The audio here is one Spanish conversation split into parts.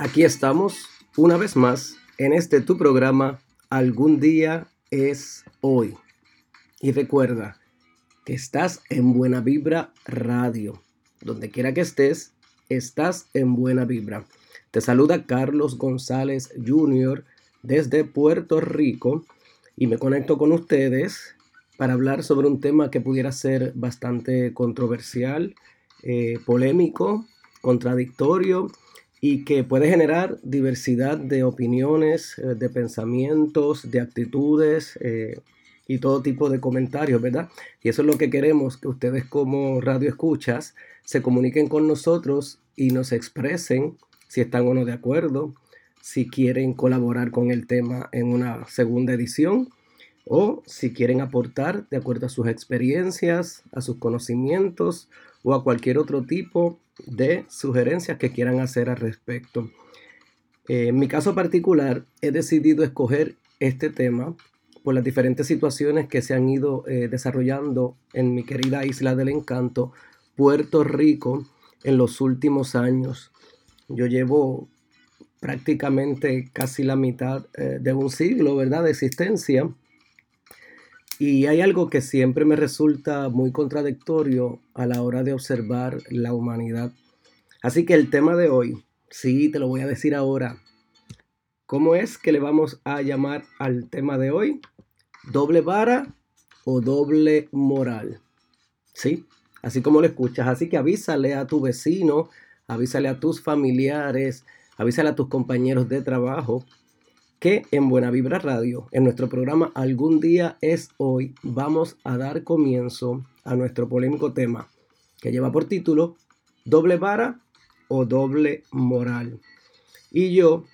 Aquí estamos una vez más en este tu programa Algún día es hoy. Y recuerda que estás en Buena Vibra Radio. Donde quiera que estés, estás en Buena Vibra. Te saluda Carlos González Jr. desde Puerto Rico y me conecto con ustedes para hablar sobre un tema que pudiera ser bastante controversial, eh, polémico, contradictorio y que puede generar diversidad de opiniones, eh, de pensamientos, de actitudes eh, y todo tipo de comentarios, ¿verdad? Y eso es lo que queremos, que ustedes como radio escuchas se comuniquen con nosotros y nos expresen si están o no de acuerdo, si quieren colaborar con el tema en una segunda edición o si quieren aportar de acuerdo a sus experiencias, a sus conocimientos o a cualquier otro tipo de sugerencias que quieran hacer al respecto. Eh, en mi caso particular, he decidido escoger este tema por las diferentes situaciones que se han ido eh, desarrollando en mi querida isla del encanto, Puerto Rico, en los últimos años. Yo llevo prácticamente casi la mitad eh, de un siglo, ¿verdad?, de existencia y hay algo que siempre me resulta muy contradictorio a la hora de observar la humanidad. Así que el tema de hoy, sí, te lo voy a decir ahora. ¿Cómo es que le vamos a llamar al tema de hoy? ¿Doble vara o doble moral? Sí, así como lo escuchas. Así que avísale a tu vecino, avísale a tus familiares, avísale a tus compañeros de trabajo que en Buena Vibra Radio, en nuestro programa Algún día es hoy, vamos a dar comienzo a nuestro polémico tema que lleva por título Doble vara o doble moral. Y yo,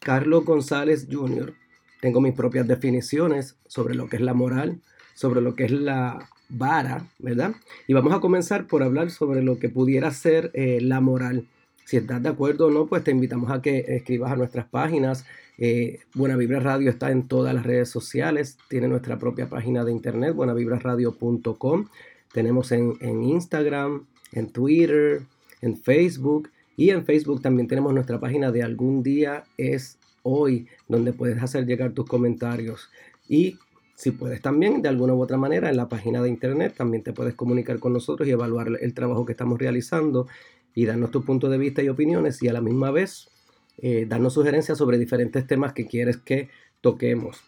Carlos González Jr., tengo mis propias definiciones sobre lo que es la moral, sobre lo que es la vara, ¿verdad? Y vamos a comenzar por hablar sobre lo que pudiera ser eh, la moral. Si estás de acuerdo o no, pues te invitamos a que escribas a nuestras páginas. Eh, Buena Radio está en todas las redes sociales. Tiene nuestra propia página de internet, buenavibraradio.com. Tenemos en, en Instagram, en Twitter, en Facebook. Y en Facebook también tenemos nuestra página de algún día es hoy, donde puedes hacer llegar tus comentarios. Y si puedes también, de alguna u otra manera, en la página de internet también te puedes comunicar con nosotros y evaluar el trabajo que estamos realizando y darnos tu punto de vista y opiniones y a la misma vez eh, darnos sugerencias sobre diferentes temas que quieres que toquemos.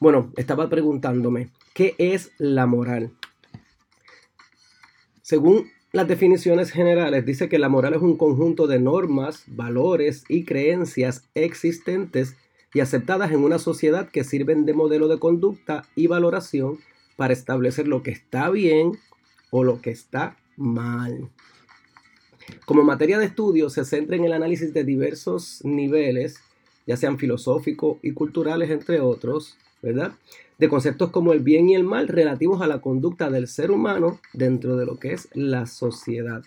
Bueno, estaba preguntándome, ¿qué es la moral? Según las definiciones generales, dice que la moral es un conjunto de normas, valores y creencias existentes y aceptadas en una sociedad que sirven de modelo de conducta y valoración para establecer lo que está bien o lo que está mal. Como materia de estudio se centra en el análisis de diversos niveles, ya sean filosóficos y culturales, entre otros, ¿verdad? De conceptos como el bien y el mal relativos a la conducta del ser humano dentro de lo que es la sociedad.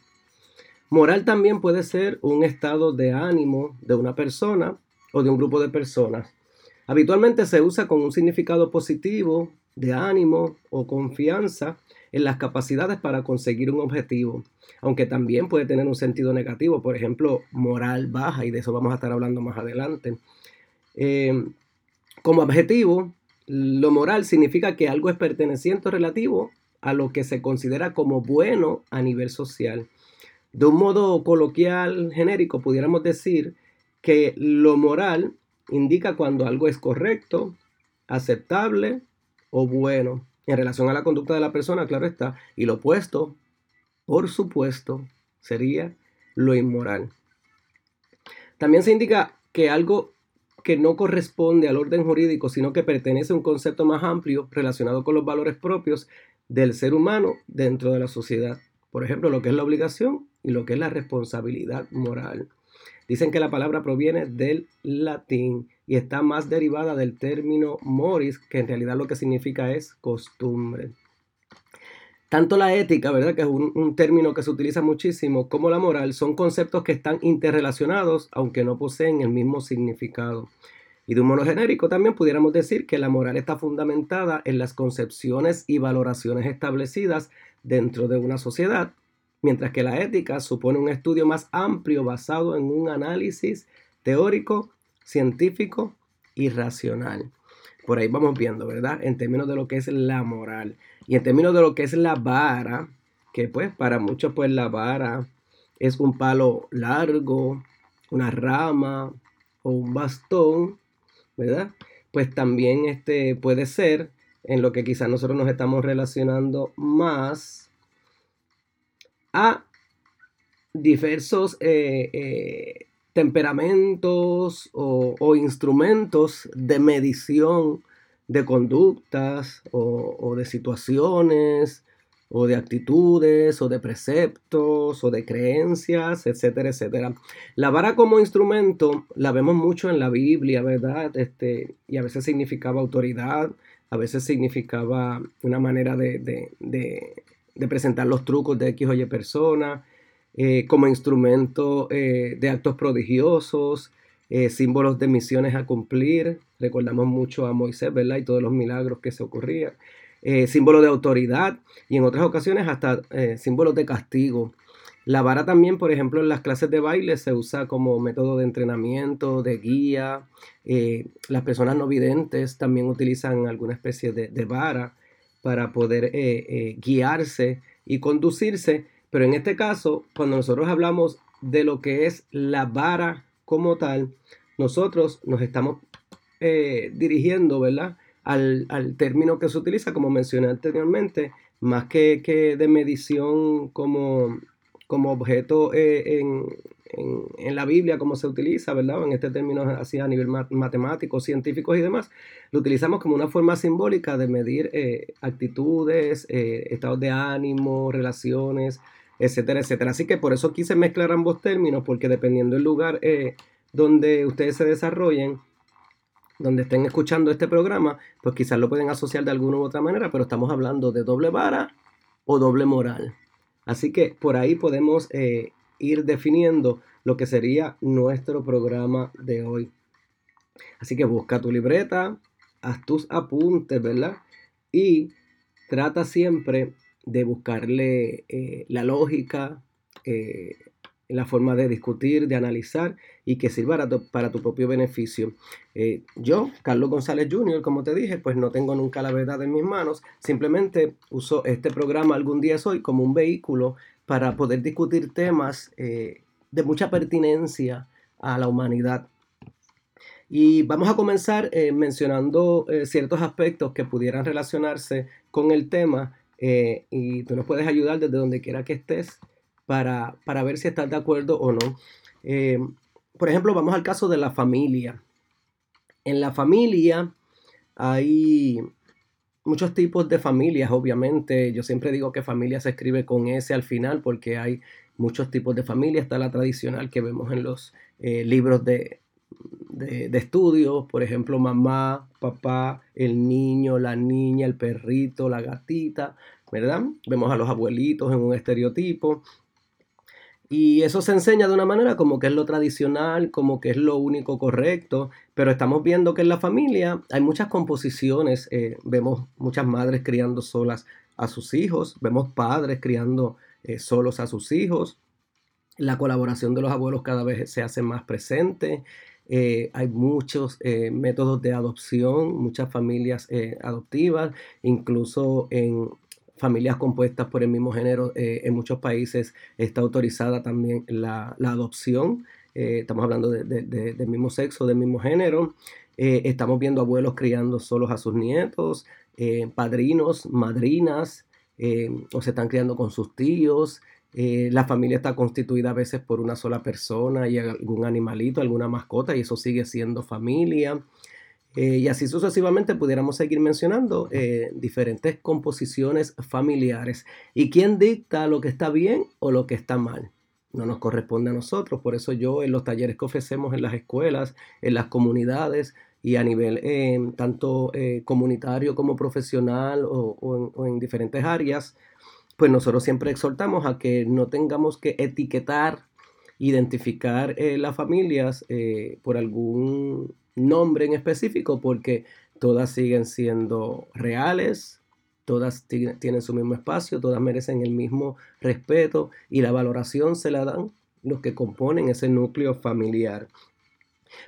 Moral también puede ser un estado de ánimo de una persona o de un grupo de personas. Habitualmente se usa con un significado positivo de ánimo o confianza en las capacidades para conseguir un objetivo, aunque también puede tener un sentido negativo, por ejemplo, moral baja, y de eso vamos a estar hablando más adelante. Eh, como objetivo, lo moral significa que algo es perteneciente o relativo a lo que se considera como bueno a nivel social. De un modo coloquial, genérico, pudiéramos decir que lo moral indica cuando algo es correcto, aceptable o bueno en relación a la conducta de la persona, claro está, y lo opuesto, por supuesto, sería lo inmoral. También se indica que algo que no corresponde al orden jurídico, sino que pertenece a un concepto más amplio relacionado con los valores propios del ser humano dentro de la sociedad. Por ejemplo, lo que es la obligación y lo que es la responsabilidad moral. Dicen que la palabra proviene del latín y está más derivada del término moris, que en realidad lo que significa es costumbre. Tanto la ética, ¿verdad? Que es un, un, término que se utiliza muchísimo, como la moral, son conceptos que están interrelacionados, aunque no poseen el mismo significado. Y de un modo genérico también pudiéramos decir que la moral está fundamentada en las concepciones y valoraciones establecidas dentro de una sociedad, mientras que la ética supone un estudio más amplio basado en un análisis teórico, científico y racional. Por ahí vamos viendo, ¿verdad? En términos de lo que es la moral. Y en términos de lo que es la vara, que pues para muchos pues la vara es un palo largo, una rama o un bastón, ¿verdad? Pues también este puede ser en lo que quizás nosotros nos estamos relacionando más a diversos eh, eh, temperamentos o, instrumentos de medición de conductas o, de situaciones o de actitudes o de preceptos o de creencias, etcétera, etcétera. La vara como instrumento la vemos mucho en la Biblia, ¿verdad? Este, y a veces significaba autoridad, a veces significaba una manera de, de presentar los trucos de X o Y persona, eh, como instrumento eh, de actos prodigiosos, eh, símbolos de misiones a cumplir. Recordamos mucho a Moisés, ¿verdad? Y todos los milagros que se ocurrían. símbolos de autoridad y en otras ocasiones hasta símbolos de castigo. La vara también, por ejemplo, en las clases de baile se usa como método de entrenamiento, de guía. las personas no videntes también utilizan alguna especie de, de vara para poder guiarse y conducirse pero en este caso, cuando nosotros hablamos de lo que es la vara como tal, nosotros nos estamos eh, dirigiendo, ¿verdad? Al, término que se utiliza, como mencioné anteriormente, más que, de medición como, como objeto eh, en, la Biblia, como se utiliza, ¿verdad? En este término así a nivel matemático, científico y demás, lo utilizamos como una forma simbólica de medir eh, actitudes, estados de ánimo, relaciones, etcétera, etcétera. Así que por eso quise mezclar ambos términos, porque dependiendo del lugar eh, donde ustedes se desarrollen, donde estén escuchando este programa, pues quizás lo pueden asociar de alguna u otra manera, pero estamos hablando de doble vara o doble moral. Así que por ahí podemos eh, ir definiendo lo que sería nuestro programa de hoy. Así que busca tu libreta, haz tus apuntes, ¿verdad? Y trata siempre de buscarle eh, la lógica, eh, la forma de discutir, de analizar y que sirva para tu, propio beneficio. Eh, yo, Carlos González Jr., como te dije, pues no tengo nunca la verdad en mis manos, simplemente uso este programa algún día hoy como un vehículo para poder discutir temas de mucha pertinencia a la humanidad. Y vamos a comenzar mencionando ciertos aspectos que pudieran relacionarse con el tema eh, y tú nos puedes ayudar desde donde quiera que estés para, ver si estás de acuerdo o no. Eh, por ejemplo, vamos al caso de la familia. En la familia hay muchos tipos de familias, obviamente. Yo siempre digo que familia se escribe con S al final porque hay muchos tipos de familia. Está la tradicional que vemos en los eh, libros de, de, de, estudios, por ejemplo, mamá, papá, el niño, la niña, el perrito, la gatita, ¿verdad? Vemos a los abuelitos en un estereotipo. Y eso se enseña de una manera como que es lo tradicional, como que es lo único correcto, pero estamos viendo que en la familia hay muchas composiciones, eh, vemos muchas madres criando solas a sus hijos, vemos padres criando eh, solos a sus hijos, la colaboración de los abuelos cada vez se hace más presente, eh, hay muchos eh, métodos de adopción, muchas familias eh, adoptivas, incluso en familias compuestas por el mismo género, en muchos países está autorizada también la, adopción. estamos hablando del mismo sexo, del mismo género. estamos viendo abuelos criando solos a sus nietos, padrinos, madrinas, o se están criando con sus tíos. Eh, la familia está constituida a veces por una sola persona y algún animalito, alguna mascota, y eso sigue siendo familia. Eh, y así sucesivamente pudiéramos seguir mencionando eh, diferentes composiciones familiares. ¿Y quién dicta lo que está bien o lo que está mal? No nos corresponde a nosotros. Por eso yo en los talleres que ofrecemos en las escuelas, en las comunidades y a nivel tanto comunitario como profesional o en diferentes áreas, pues nosotros siempre exhortamos a que no tengamos que etiquetar, identificar eh, las familias eh, por algún nombre en específico, porque todas siguen siendo reales, todas tienen su mismo espacio, todas merecen el mismo respeto y la valoración se la dan los que componen ese núcleo familiar.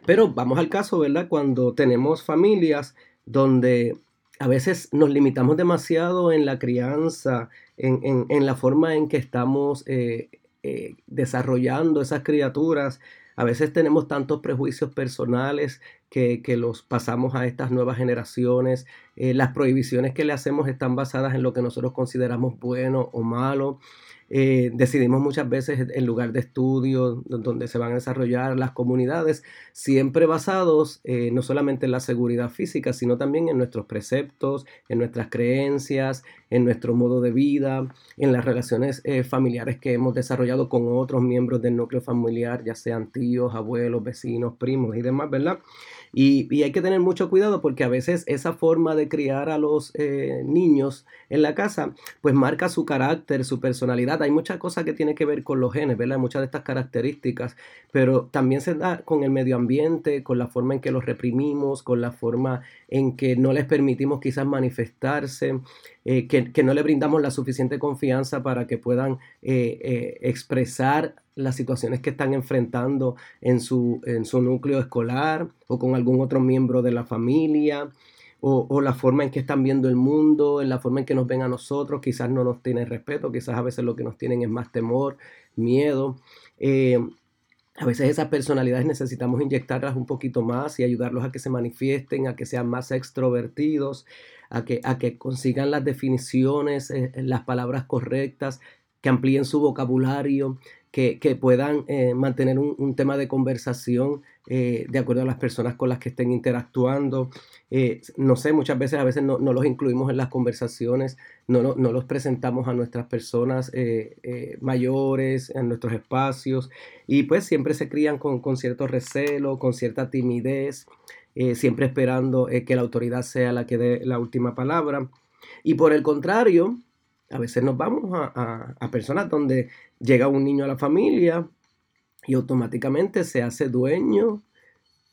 Pero vamos al caso, ¿verdad? Cuando tenemos familias donde a veces nos limitamos demasiado en la crianza, en, la forma en que estamos eh, eh, desarrollando esas criaturas. A veces tenemos tantos prejuicios personales que, los pasamos a estas nuevas generaciones. Eh, las prohibiciones que le hacemos están basadas en lo que nosotros consideramos bueno o malo. Eh, decidimos muchas veces el lugar de estudio donde se van a desarrollar las comunidades, siempre basados eh, no solamente en la seguridad física, sino también en nuestros preceptos, en nuestras creencias, en nuestro modo de vida, en las relaciones eh, familiares que hemos desarrollado con otros miembros del núcleo familiar, ya sean tíos, abuelos, vecinos, primos y demás, ¿verdad? Y, hay que tener mucho cuidado porque a veces esa forma de criar a los niños en la casa, pues marca su carácter, su personalidad. Hay muchas cosas que tienen que ver con los genes, ¿verdad? Muchas de estas características, pero también se da con el medio ambiente, con la forma en que los reprimimos, con la forma en que no les permitimos quizás manifestarse, eh, que, no le brindamos la suficiente confianza para que puedan eh, expresar las situaciones que están enfrentando en su, en su núcleo escolar o con algún otro miembro de la familia. O, la forma en que están viendo el mundo, en la forma en que nos ven a nosotros, quizás no nos tienen respeto, quizás a veces lo que nos tienen es más temor, miedo. Eh, a veces esas personalidades necesitamos inyectarlas un poquito más y ayudarlos a que se manifiesten, a que sean más extrovertidos, a que, a que consigan las definiciones, eh, las palabras correctas, que amplíen su vocabulario, que, puedan eh, mantener un, tema de conversación eh, de acuerdo a las personas con las que estén interactuando. Eh, no sé, muchas veces a veces no, los incluimos en las conversaciones, no, no, los presentamos a nuestras personas mayores, en nuestros espacios, y pues siempre se crían con, con cierto recelo, con cierta timidez, siempre esperando que la autoridad sea la que dé la última palabra. Y por el contrario, a veces nos vamos a, personas donde llega un niño a la familia y automáticamente se hace dueño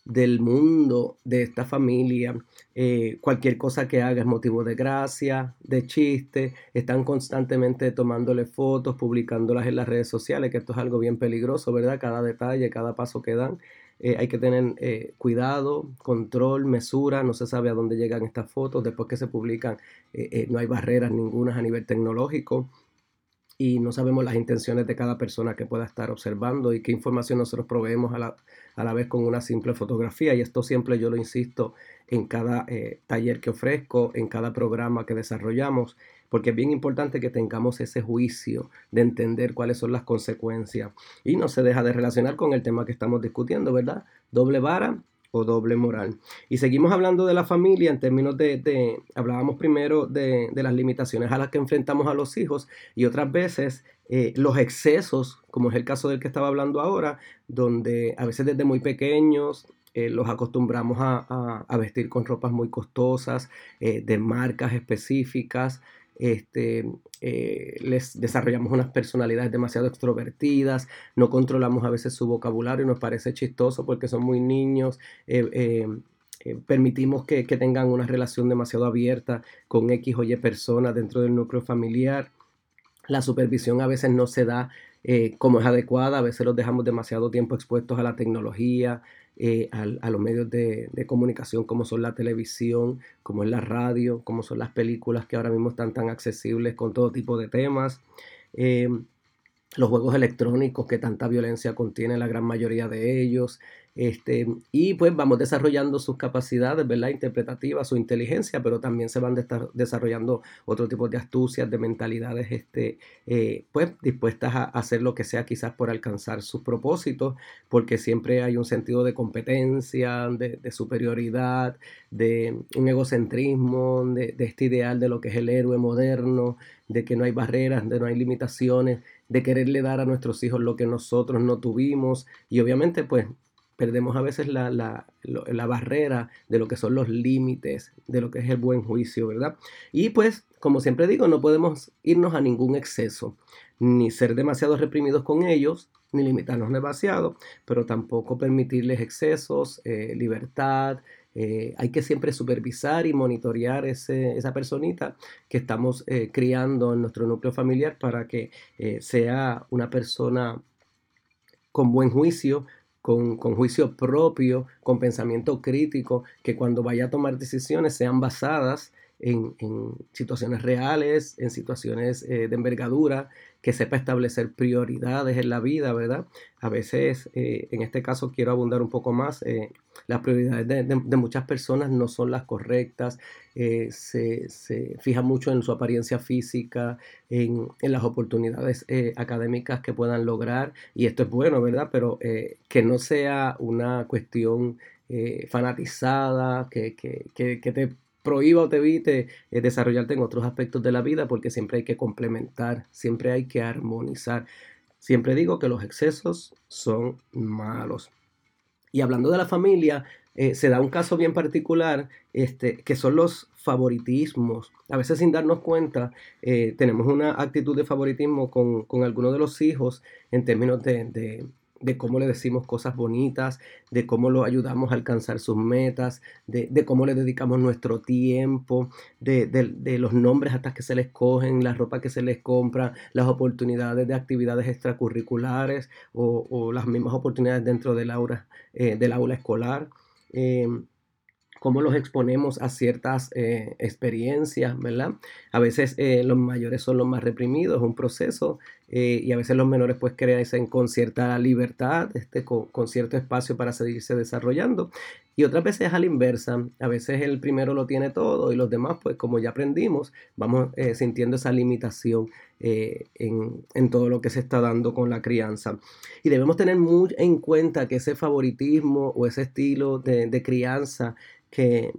del mundo de esta familia. Eh, cualquier cosa que haga es motivo de gracia, de chiste. Están constantemente tomándole fotos, publicándolas en las redes sociales, que esto es algo bien peligroso, ¿verdad? Cada detalle, cada paso que dan. Eh, hay que tener eh, cuidado, control, mesura, no se sabe a dónde llegan estas fotos, después que se publican no hay barreras ninguna a nivel tecnológico y no sabemos las intenciones de cada persona que pueda estar observando y qué información nosotros proveemos a la, a la vez con una simple fotografía y esto siempre yo lo insisto en cada taller que ofrezco, en cada programa que desarrollamos porque es bien importante que tengamos ese juicio de entender cuáles son las consecuencias y no se deja de relacionar con el tema que estamos discutiendo, ¿verdad? Doble vara doble moral. Y seguimos hablando de la familia en términos de, hablábamos primero de, las limitaciones a las que enfrentamos a los hijos y otras veces eh, los excesos, como es el caso del que estaba hablando ahora, donde a veces desde muy pequeños eh, los acostumbramos a, vestir con ropas muy costosas, eh, de marcas específicas, este, eh, les desarrollamos unas personalidades demasiado extrovertidas, no controlamos a veces su vocabulario, nos parece chistoso porque son muy niños, eh, eh, permitimos que, tengan una relación demasiado abierta con X o Y personas dentro del núcleo familiar. La supervisión a veces no se da como es adecuada, a veces los dejamos demasiado tiempo expuestos a la tecnología, eh, a, los medios de, comunicación como son la televisión, como es la radio, como son las películas que ahora mismo están tan accesibles con todo tipo de temas. Eh, los juegos electrónicos que tanta violencia contiene la gran mayoría de ellos, este, y pues vamos desarrollando sus capacidades, ¿verdad? Interpretativas, su inteligencia, pero también se van desarrollando otro tipo de astucias, de mentalidades, este, eh, pues dispuestas a hacer lo que sea quizás por alcanzar sus propósitos, porque siempre hay un sentido de competencia, de, superioridad, de un egocentrismo, de, de este ideal de lo que es el héroe moderno, de que no hay barreras, de no hay limitaciones, de quererle dar a nuestros hijos lo que nosotros no tuvimos, y obviamente pues perdemos a veces la, la, barrera de lo que son los límites, de lo que es el buen juicio, ¿verdad? Y pues, como siempre digo, no podemos irnos a ningún exceso, ni ser demasiado reprimidos con ellos, ni limitarnos demasiado, pero tampoco permitirles excesos, eh, libertad. Eh, hay que siempre supervisar y monitorear ese, esa personita que estamos eh, criando en nuestro núcleo familiar para que sea una persona con buen juicio, con, juicio propio, con pensamiento crítico, que cuando vaya a tomar decisiones sean basadas en, situaciones reales, en situaciones eh, de envergadura, que sepa establecer prioridades en la vida, ¿verdad? A veces, eh, en este caso, quiero abundar un poco más. Eh, las prioridades de, muchas personas no son las correctas, se, se, fija mucho en su apariencia física, en, las oportunidades académicas que puedan lograr, y esto es bueno, ¿verdad? Pero que no sea una cuestión fanatizada, que, que, que, que te prohíba o te evite eh, desarrollarte en otros aspectos de la vida porque siempre hay que complementar, siempre hay que armonizar. Siempre digo que los excesos son malos. Y hablando de la familia, eh, se da un caso bien particular, este, que son los favoritismos. A veces sin darnos cuenta, eh, tenemos una actitud de favoritismo con, con algunos de los hijos en términos de de cómo le decimos cosas bonitas, de cómo lo ayudamos a alcanzar sus metas, de, cómo le dedicamos nuestro tiempo, de, los nombres hasta que se les cogen, la ropa que se les compra, las oportunidades de actividades extracurriculares o, las mismas oportunidades dentro del aula, eh, del aula escolar. Em, cómo los exponemos a ciertas eh, experiencias, ¿verdad? A veces eh, los mayores son los más reprimidos, es un proceso, eh, y a veces los menores pues crecen con cierta libertad, este, con, cierto espacio para seguirse desarrollando. Y otras veces a la inversa, a veces el primero lo tiene todo y los demás pues como ya aprendimos, vamos sintiendo esa limitación en, todo lo que se está dando con la crianza. Y debemos tener muy en cuenta que ese favoritismo o ese estilo de, de crianza que,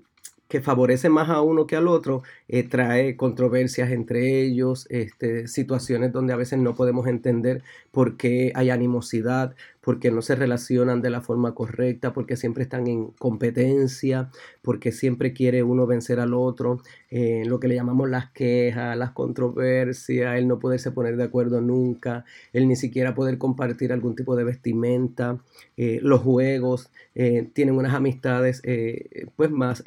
que favorece más a uno que al otro, eh, trae controversias entre ellos, este, situaciones donde a veces no podemos entender por qué hay animosidad, porque no se relacionan de la forma correcta, porque siempre están en competencia, porque siempre quiere uno vencer al otro, eh, lo que le llamamos las quejas, las controversias, el no poderse poner de acuerdo nunca, el ni siquiera poder compartir algún tipo de vestimenta, eh, los juegos, tienen unas amistades pues más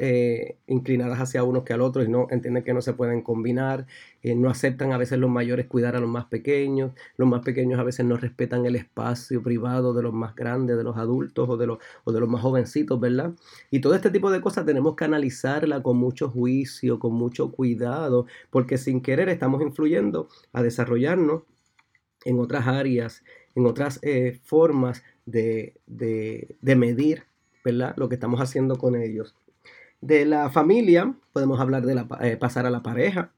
inclinadas hacia uno que al otro y no que no se pueden combinar, no aceptan a veces los mayores cuidar a los más pequeños, los más pequeños a veces no respetan el espacio privado de los más grandes, de los adultos o de los, o de los más jovencitos, ¿verdad? Y todo este tipo de cosas tenemos que analizarla con mucho juicio, con mucho cuidado, porque sin querer estamos influyendo a desarrollarnos en otras áreas, en otras eh, formas de, medir, ¿verdad? Lo que estamos haciendo con ellos. De la familia, podemos hablar de la, eh, pasar a la pareja,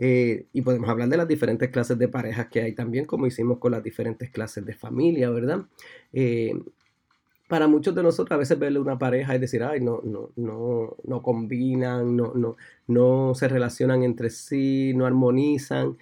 eh, y podemos hablar de las diferentes clases de parejas que hay también, como hicimos con las diferentes clases de familia, ¿verdad? Eh, para muchos de nosotros a veces verle una pareja y decir, ay, no, no, no, no combinan, no, no, no se relacionan entre sí, no armonizan,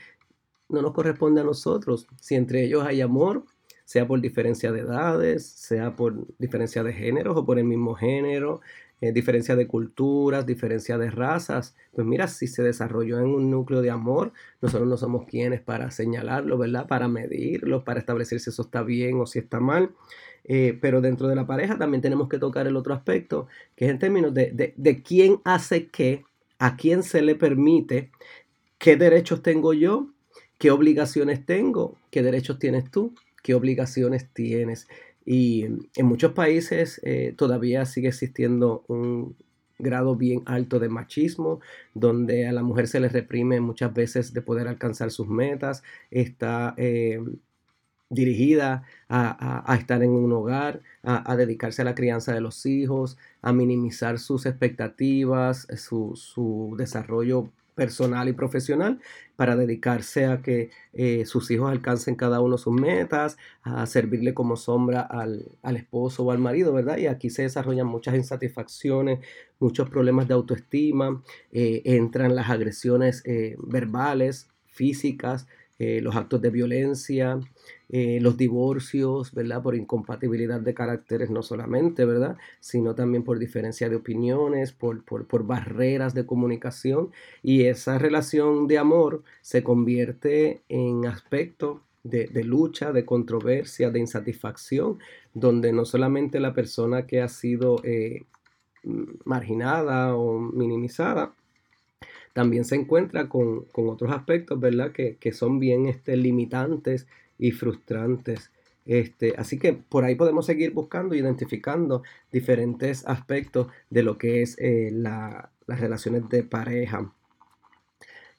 no nos corresponde a nosotros. Si entre ellos hay amor, sea por diferencia de edades, sea por diferencia de géneros o por el mismo género, eh, diferencia de culturas, diferencia de razas. Pues mira, si se desarrolló en un núcleo de amor, nosotros no somos quienes para señalarlo, ¿verdad? Para medirlo, para establecer si eso está bien o si está mal. Eh, pero dentro de la pareja también tenemos que tocar el otro aspecto, que es en términos de, de quién hace qué, a quién se le permite, qué derechos tengo yo, qué obligaciones tengo, qué derechos tienes tú, qué obligaciones tienes. Y en muchos países eh, todavía sigue existiendo un grado bien alto de machismo, donde a la mujer se le reprime muchas veces de poder alcanzar sus metas, está eh, dirigida a, estar en un hogar, a, dedicarse a la crianza de los hijos, a minimizar sus expectativas, su, su desarrollo personal y profesional para dedicarse a que eh, sus hijos alcancen cada uno sus metas, a servirle como sombra al, esposo o al marido, ¿verdad? Y aquí se desarrollan muchas insatisfacciones, muchos problemas de autoestima, eh, entran las agresiones eh, verbales, físicas, eh, los actos de violencia, eh, los divorcios, ¿verdad? Por incompatibilidad de caracteres no solamente, ¿verdad? Sino también por diferencia de opiniones, por, por, barreras de comunicación. Y esa relación de amor se convierte en aspecto de, lucha, de controversia, de insatisfacción, donde no solamente la persona que ha sido eh, marginada o minimizada, también se encuentra con, otros aspectos, ¿verdad? Que, son bien este, limitantes y frustrantes. Este, así que por ahí podemos seguir buscando, identificando diferentes aspectos de lo que es eh, las relaciones de pareja.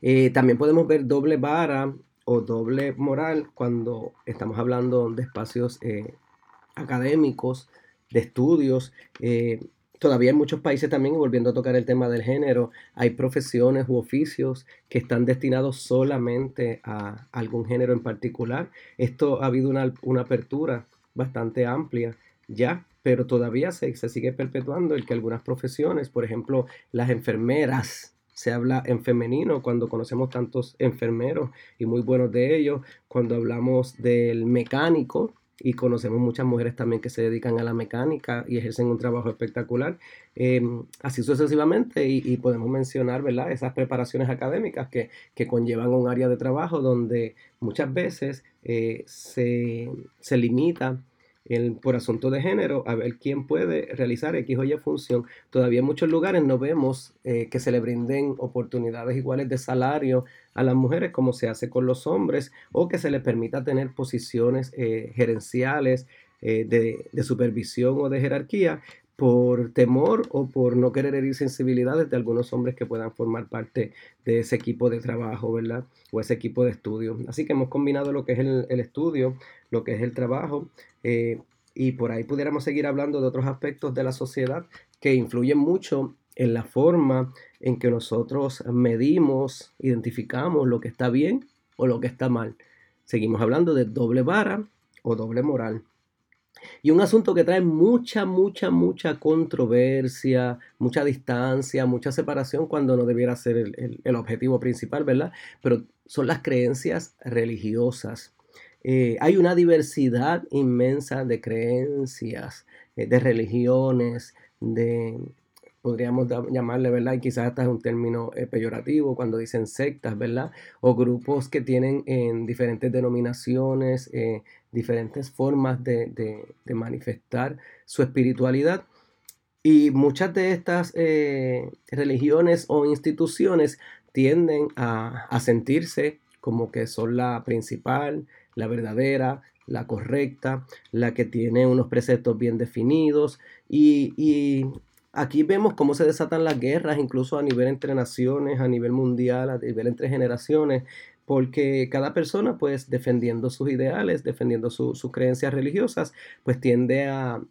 Eh, también podemos ver doble vara o doble moral cuando estamos hablando de espacios eh, académicos, de estudios. Todavía en muchos países también, volviendo a tocar el tema del género, hay profesiones u oficios que están destinados solamente a algún género en particular. Esto ha habido una, apertura bastante amplia ya, pero todavía se, se sigue perpetuando el que algunas profesiones, por ejemplo, las enfermeras, se habla en femenino cuando conocemos tantos enfermeros y muy buenos de ellos, cuando hablamos del mecánico, y conocemos muchas mujeres también que se dedican a la mecánica y ejercen un trabajo espectacular. Em, así sucesivamente y, podemos mencionar ¿verdad? esas preparaciones académicas que, que, conllevan un área de trabajo donde muchas veces eh, se, se limita por asunto de género, a ver quién puede realizar X o Y función. Todavía en muchos lugares no vemos eh, que se le brinden oportunidades iguales de salario a las mujeres como se hace con los hombres o que se les permita tener posiciones eh, gerenciales eh, de, supervisión o de jerarquía por temor o por no querer herir sensibilidades de algunos hombres que puedan formar parte de ese equipo de trabajo, ¿verdad? O ese equipo de estudio. Así que hemos combinado lo que es el, estudio, lo que es el trabajo, eh, y por ahí pudiéramos seguir hablando de otros aspectos de la sociedad que influyen mucho en la forma en que nosotros medimos, identificamos lo que está bien o lo que está mal. Seguimos hablando de doble vara o doble moral. Y un asunto que trae mucha, mucha, mucha controversia, mucha distancia, mucha separación cuando no debiera ser el, objetivo principal, ¿verdad? Pero son las creencias religiosas. Eh, hay una diversidad inmensa de creencias, eh, de religiones, de, podríamos llamarle, ¿verdad? Y quizás hasta es un término eh, peyorativo cuando dicen sectas, ¿verdad? O grupos que tienen en diferentes denominaciones, diferentes formas de, manifestar su espiritualidad. Y muchas de estas eh, religiones o instituciones tienden a, sentirse como que son la principal, la verdadera, la correcta, la que tiene unos preceptos bien definidos y, Aquí vemos cómo se desatan las guerras, incluso a nivel entre naciones, a nivel mundial, a nivel entre generaciones, porque cada persona, pues defendiendo sus ideales, defendiendo sus creencias religiosas, pues tiende a,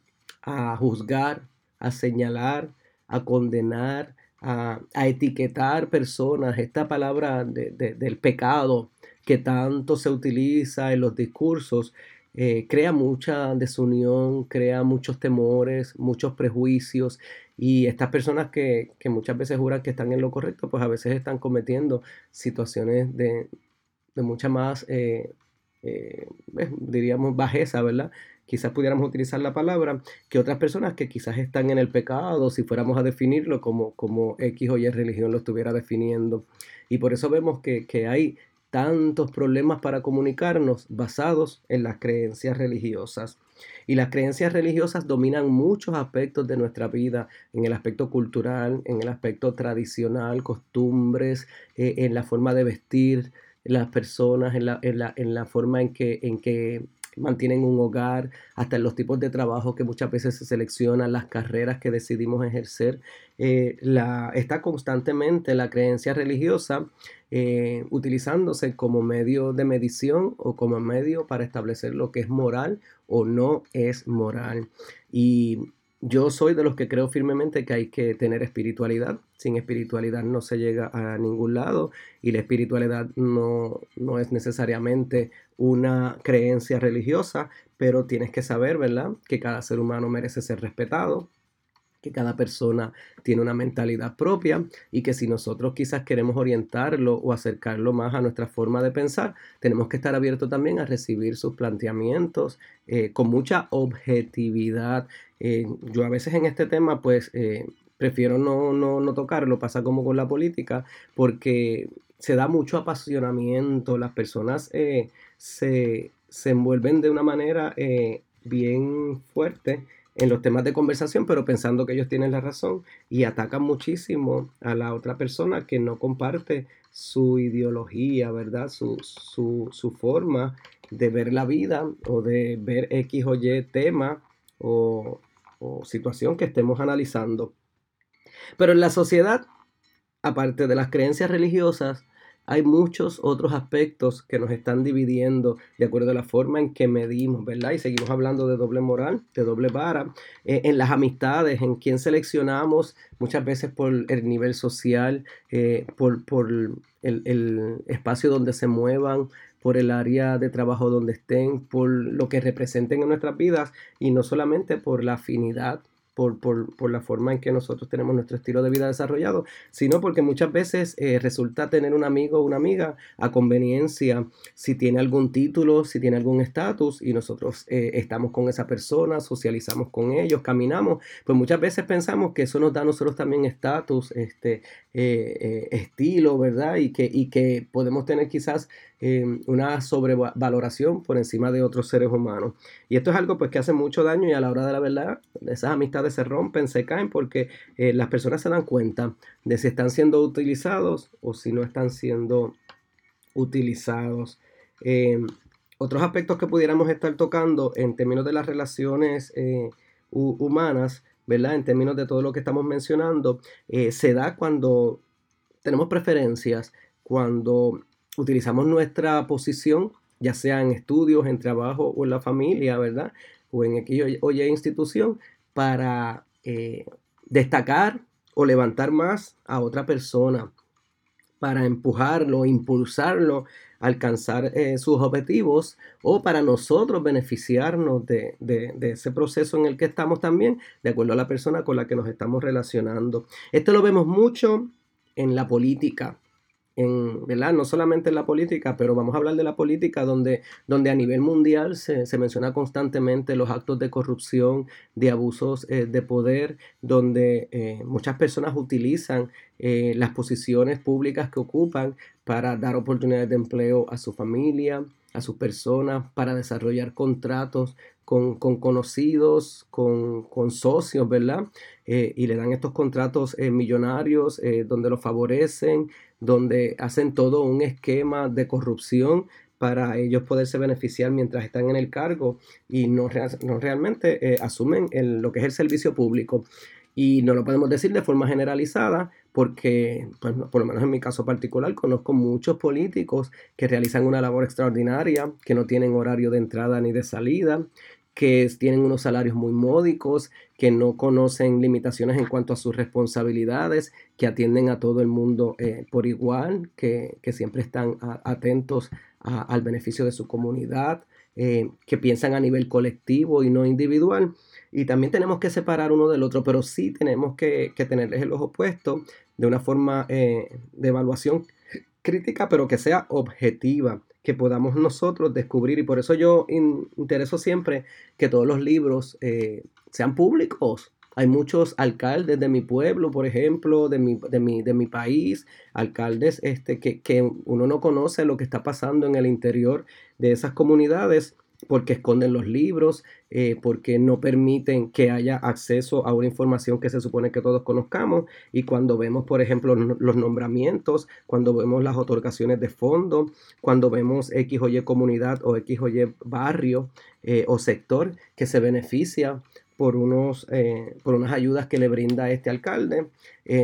juzgar, a señalar, a condenar, a, etiquetar personas. Esta palabra del pecado que tanto se utiliza en los discursos, eh, crea mucha desunión, crea muchos temores, muchos prejuicios y estas personas que, muchas veces juran que están en lo correcto, pues a veces están cometiendo situaciones de, mucha más, eh, eh, diríamos, bajeza, ¿verdad? Quizás pudiéramos utilizar la palabra, que otras personas que quizás están en el pecado, si fuéramos a definirlo como, como X o Y religión lo estuviera definiendo. Y por eso vemos que, que hay tantos problemas para comunicarnos basados en las creencias religiosas. Y las creencias religiosas dominan muchos aspectos de nuestra vida, en el aspecto cultural, en el aspecto tradicional, costumbres, eh, en la forma de vestir las personas, en la, en la, en la forma en que, en que mantienen un hogar, hasta en los tipos de trabajo que muchas veces se seleccionan, las carreras que decidimos ejercer. Eh, está constantemente la creencia religiosa eh, utilizándose como medio de medición o como medio para establecer lo que es moral o no es moral. Y yo soy de los que creo firmemente que hay que tener espiritualidad. Sin espiritualidad no se llega a ningún lado y la espiritualidad no, no es necesariamente una creencia religiosa, pero tienes que saber, ¿verdad?, que cada ser humano merece ser respetado, que cada persona tiene una mentalidad propia y que si nosotros quizás queremos orientarlo o acercarlo más a nuestra forma de pensar, tenemos que estar abiertos también a recibir sus planteamientos eh, con mucha objetividad. Eh, yo a veces en este tema pues eh, prefiero no, no, no tocarlo, pasa como con la política, porque se da mucho apasionamiento, las personas se, se, envuelven de una manera bien fuerte en los temas de conversación, pero pensando que ellos tienen la razón y atacan muchísimo a la otra persona que no comparte su ideología, ¿verdad? Su, su, su forma de ver la vida o de ver X o Y tema o, situación que estemos analizando. Pero en la sociedad, aparte de las creencias religiosas, hay muchos otros aspectos que nos están dividiendo de acuerdo a la forma en que medimos, ¿verdad? Y seguimos hablando de doble moral, de doble vara, eh, en las amistades, en quién seleccionamos, muchas veces por el nivel social, eh, por, por el, el espacio donde se muevan, por el área de trabajo donde estén, por lo que representen en nuestras vidas y no solamente por la afinidad por, por, por, la forma en que nosotros tenemos nuestro estilo de vida desarrollado, sino porque muchas veces eh, resulta tener un amigo o una amiga a conveniencia si tiene algún título, si tiene algún estatus y nosotros eh, estamos con esa persona, socializamos con ellos, caminamos, pues muchas veces pensamos que eso nos da a nosotros también estatus, este, eh, estilo, ¿verdad? Y que, y que podemos tener quizás Em, una sobrevaloración por encima de otros seres humanos. Y esto es algo pues que hace mucho daño y a la hora de la verdad esas amistades se rompen, se caen porque eh, las personas se dan cuenta de si están siendo utilizados o si no están siendo utilizados. Em, otros aspectos que pudiéramos estar tocando en términos de las relaciones eh, humanas, ¿verdad? En términos de todo lo que estamos mencionando, eh, se da cuando tenemos preferencias, cuando utilizamos nuestra posición, ya sea en estudios, en trabajo o en la familia, ¿verdad? O en aquella institución, para eh, destacar o levantar más a otra persona, para empujarlo, impulsarlo alcanzar eh, sus objetivos o para nosotros beneficiarnos de, de, ese proceso en el que estamos también, de acuerdo a la persona con la que nos estamos relacionando. Esto lo vemos mucho en la política en, ¿verdad? No solamente en la política, pero vamos a hablar de la política donde, donde a nivel mundial se, menciona constantemente los actos de corrupción, de abusos eh, de poder, donde eh, muchas personas utilizan eh, las posiciones públicas que ocupan para dar oportunidades de empleo a su familia, a sus personas, para desarrollar contratos con, conocidos, con, socios, ¿verdad? y le dan estos contratos millonarios donde los favorecen, donde hacen todo un esquema de corrupción para ellos poderse beneficiar mientras están en el cargo y no, no realmente eh, asumen lo que es el servicio público. Y no lo podemos decir de forma generalizada porque, pues, por lo menos en mi caso particular, conozco muchos políticos que realizan una labor extraordinaria, que no tienen horario de entrada ni de salida, que tienen unos salarios muy módicos, que no conocen limitaciones en cuanto a sus responsabilidades, que atienden a todo el mundo eh, por igual, que, siempre están atentos al beneficio de su comunidad, eh, que piensan a nivel colectivo y no individual. Y también tenemos que separar uno del otro, pero sí tenemos que, que tenerles el ojo puesto de una forma eh, de evaluación crítica, pero que sea objetiva que podamos nosotros descubrir. Y por eso yo intereso siempre que todos los libros eh, sean públicos. Hay muchos alcaldes de mi pueblo, por ejemplo, de mi, de mi, de mi país, alcaldes este, que, que uno no conoce lo que está pasando en el interior de esas comunidades porque esconden los libros, eh, porque no permiten que haya acceso a una información que se supone que todos conozcamos. Y cuando vemos, por ejemplo, los nombramientos, cuando vemos las otorgaciones de fondo, cuando vemos X o Y comunidad o X o barrio eh, o sector que se beneficia por, unos, eh, por unas ayudas que le brinda este alcalde.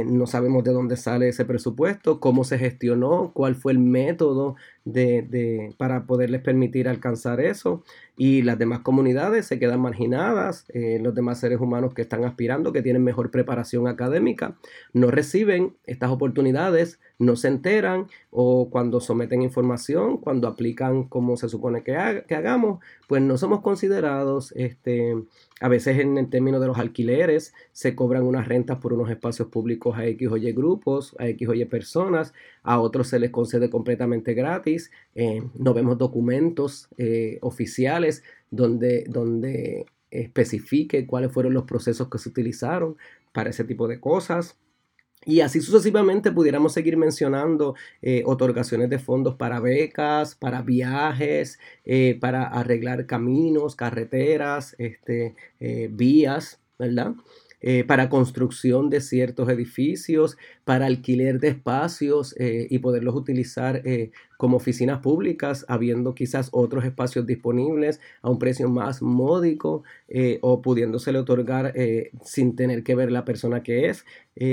no sabemos de dónde sale ese presupuesto, cómo se gestionó, cuál fue el método de, para poderles permitir alcanzar eso. Y las demás comunidades se quedan marginadas, eh, los demás seres humanos que están aspirando, que tienen mejor preparación académica, no reciben estas oportunidades, no se enteran o cuando someten información, cuando aplican como se supone que, hagamos, pues no somos considerados, este, a veces en el término de los alquileres se cobran unas rentas por unos espacios públicos a X o Y grupos, a X o personas, a otros se les concede completamente gratis, eh, no vemos documentos eh, oficiales donde, donde especifique cuáles fueron los procesos que se utilizaron para ese tipo de cosas. Y así sucesivamente pudiéramos seguir mencionando eh, otorgaciones de fondos para becas, para viajes, para arreglar caminos, carreteras, este, vías, ¿verdad? Eh, para construcción de ciertos edificios, para alquiler de espacios eh, y poderlos utilizar eh, como oficinas públicas, habiendo quizás otros espacios disponibles a un precio más módico o pudiéndosele otorgar sin tener que ver la persona que es.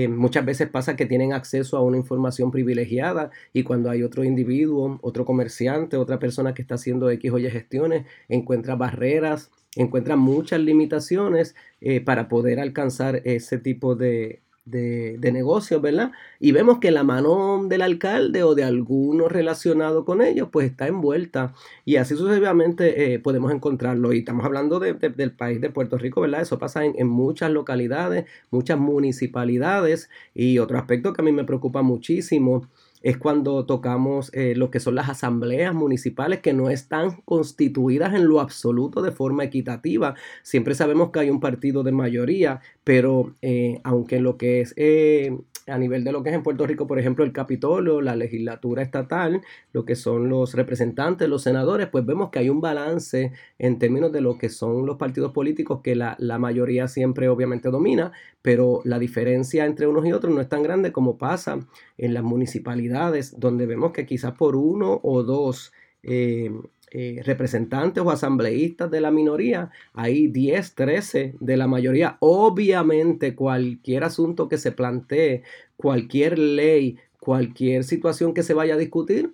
Muchas veces pasa que tienen acceso a una información privilegiada y cuando hay otro individuo, otro comerciante, otra persona que está haciendo X o Y gestiones, encuentra barreras encuentra muchas limitaciones eh, para poder alcanzar ese tipo de, de, negocios, ¿verdad? Y vemos que la mano del alcalde o de alguno relacionado con ellos, pues está envuelta. Y así sucesivamente eh, podemos encontrarlo. Y estamos hablando del país de Puerto Rico, ¿verdad? Eso pasa en, en, muchas localidades, muchas municipalidades. Y otro aspecto que a mí me preocupa muchísimo es cuando tocamos eh, lo que son las asambleas municipales que no están constituidas en lo absoluto de forma equitativa. Siempre sabemos que hay un partido de mayoría, pero eh, aunque lo que es eh, a nivel de lo que es en Puerto Rico, por ejemplo, el Capitolio, la legislatura estatal, lo que son los representantes, los senadores, pues vemos que hay un balance en términos de lo que son los partidos políticos que la, la mayoría siempre obviamente domina, pero la diferencia entre unos y otros no es tan grande como pasa en las municipalidades, donde vemos que quizás por uno o dos eh, eh, representantes o asambleístas de la minoría, hay 10, 13 de la mayoría. Obviamente cualquier asunto que se plantee, cualquier ley, cualquier situación que se vaya a discutir,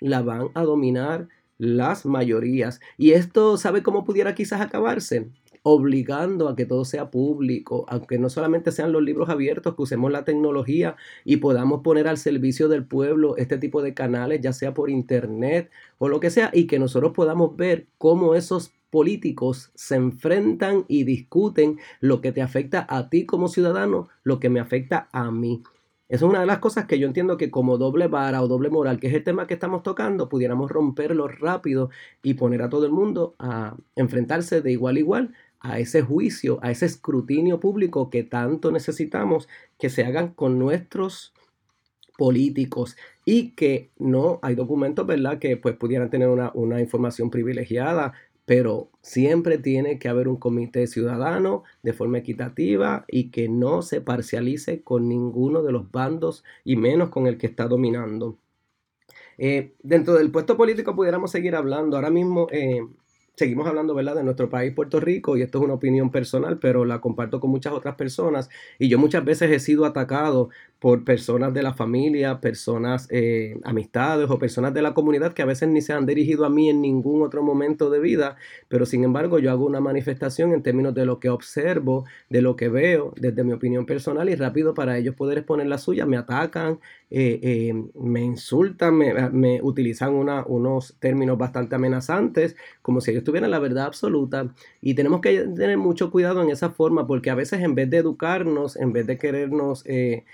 la van a dominar las mayorías. Y esto, ¿sabe cómo pudiera quizás acabarse? Obligando a que todo sea público, aunque no solamente sean los libros abiertos, que usemos la tecnología y podamos poner al servicio del pueblo este tipo de canales, ya sea por internet o lo que sea, y que nosotros podamos ver cómo esos políticos se enfrentan y discuten lo que te afecta a ti como ciudadano, lo que me afecta a mí. Esa es una de las cosas que yo entiendo que como doble vara o doble moral, que es el tema que estamos tocando, pudiéramos romperlo rápido y poner a todo el mundo a enfrentarse de igual a igual a ese juicio, a ese escrutinio público que tanto necesitamos que se hagan con nuestros políticos y que no hay documentos, ¿verdad? Que pues pudieran tener una, una información privilegiada, pero siempre tiene que haber un comité ciudadano de forma equitativa y que no se parcialice con ninguno de los bandos y menos con el que está dominando. Eh, dentro del puesto político pudiéramos seguir hablando. Ahora mismo eh, seguimos hablando, ¿verdad?, de nuestro país, Puerto Rico, y esto es una opinión personal, pero la comparto con muchas otras personas. Y yo muchas veces he sido atacado por personas de la familia, personas, eh, amistades o personas de la comunidad que a veces ni se han dirigido a mí en ningún otro momento de vida, pero sin embargo yo hago una manifestación en términos de lo que observo, de lo que veo, desde mi opinión personal y rápido para ellos poder exponer la suya, me atacan, eh, eh, me insultan, me, utilizan unos términos bastante amenazantes, como si ellos tuvieran la verdad absoluta y tenemos que tener mucho cuidado en esa forma porque a veces en vez de educarnos, en vez de querernos eh,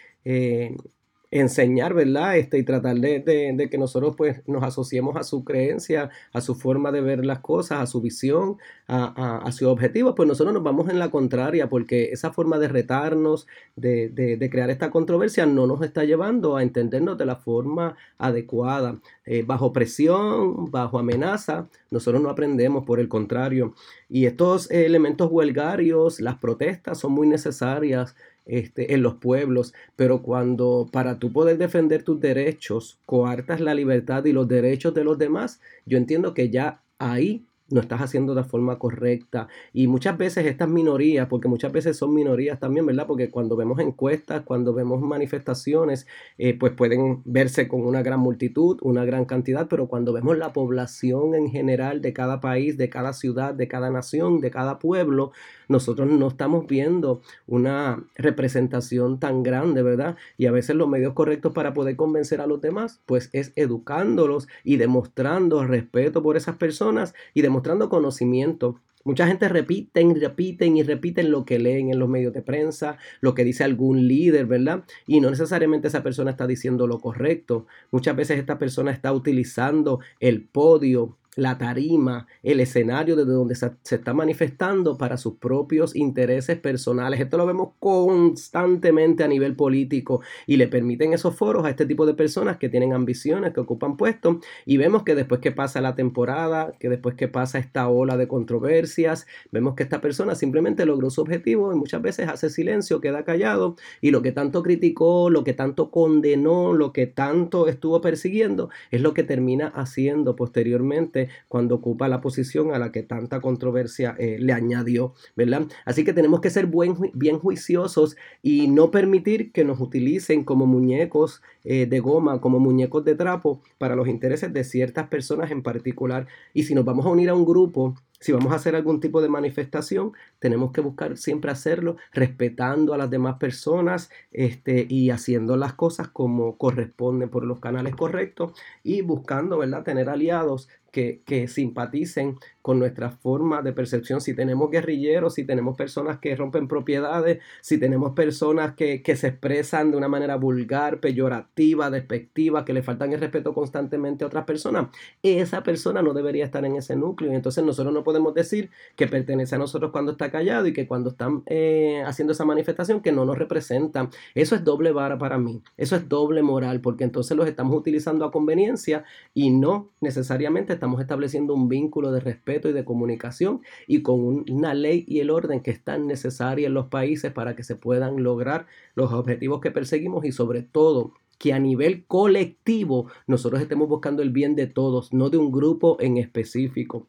enseñar, ¿verdad? Este, y tratar de, que nosotros pues nos asociemos a su creencia, a su forma de ver las cosas, a su visión, a, a, su objetivo, pues nosotros nos vamos en la contraria porque esa forma de retarnos, de, de, crear esta controversia no nos está llevando a entendernos de la forma adecuada. Eh, bajo presión, bajo amenaza, nosotros no aprendemos, por el contrario. Y estos elementos huelgarios, las protestas son muy necesarias este, en los pueblos, pero cuando para tú poder defender tus derechos coartas la libertad y los derechos de los demás, yo entiendo que ya ahí no estás haciendo de forma correcta. Y muchas veces estas minorías, porque muchas veces son minorías también, ¿verdad? Porque cuando vemos encuestas, cuando vemos manifestaciones, eh, pues pueden verse con una gran multitud, una gran cantidad, pero cuando vemos la población en general de cada país, de cada ciudad, de cada nación, de cada pueblo, nosotros no estamos viendo una representación tan grande, ¿verdad? Y a veces los medios correctos para poder convencer a los demás, pues es educándolos y demostrando respeto por esas personas y demostrando conocimiento. Mucha gente repiten, repiten y repiten lo que leen en los medios de prensa, lo que dice algún líder, ¿verdad? Y no necesariamente esa persona está diciendo lo correcto. Muchas veces esta persona está utilizando el podio la tarima, el escenario desde donde se, está manifestando para sus propios intereses personales. Esto lo vemos constantemente a nivel político y le permiten esos foros a este tipo de personas que tienen ambiciones, que ocupan puestos y vemos que después que pasa la temporada, que después que pasa esta ola de controversias, vemos que esta persona simplemente logró su objetivo y muchas veces hace silencio, queda callado y lo que tanto criticó, lo que tanto condenó, lo que tanto estuvo persiguiendo es lo que termina haciendo posteriormente cuando ocupa la posición a la que tanta controversia eh, le añadió, ¿verdad? Así que tenemos que ser bien juiciosos y no permitir que nos utilicen como muñecos eh, de goma, como muñecos de trapo para los intereses de ciertas personas en particular. Y si nos vamos a unir a un grupo, si vamos a hacer algún tipo de manifestación, tenemos que buscar siempre hacerlo respetando a las demás personas este, y haciendo las cosas como corresponden por los canales correctos y buscando, ¿verdad?, tener aliados que, simpaticen con nuestra forma de percepción. Si tenemos guerrilleros, si tenemos personas que rompen propiedades, si tenemos personas que, que, se expresan de una manera vulgar, peyorativa, despectiva, que le faltan el respeto constantemente a otras personas, esa persona no debería estar en ese núcleo. Y entonces nosotros no podemos decir que pertenece a nosotros cuando está callado y que cuando están eh, haciendo esa manifestación que no nos representan. Eso es doble vara para mí. Eso es doble moral, porque entonces los estamos utilizando a conveniencia y no necesariamente estamos estableciendo un vínculo de respeto y de comunicación y con una ley y el orden que están necesarias en los países para que se puedan lograr los objetivos que perseguimos y sobre todo que a nivel colectivo nosotros estemos buscando el bien de todos, no de un grupo en específico.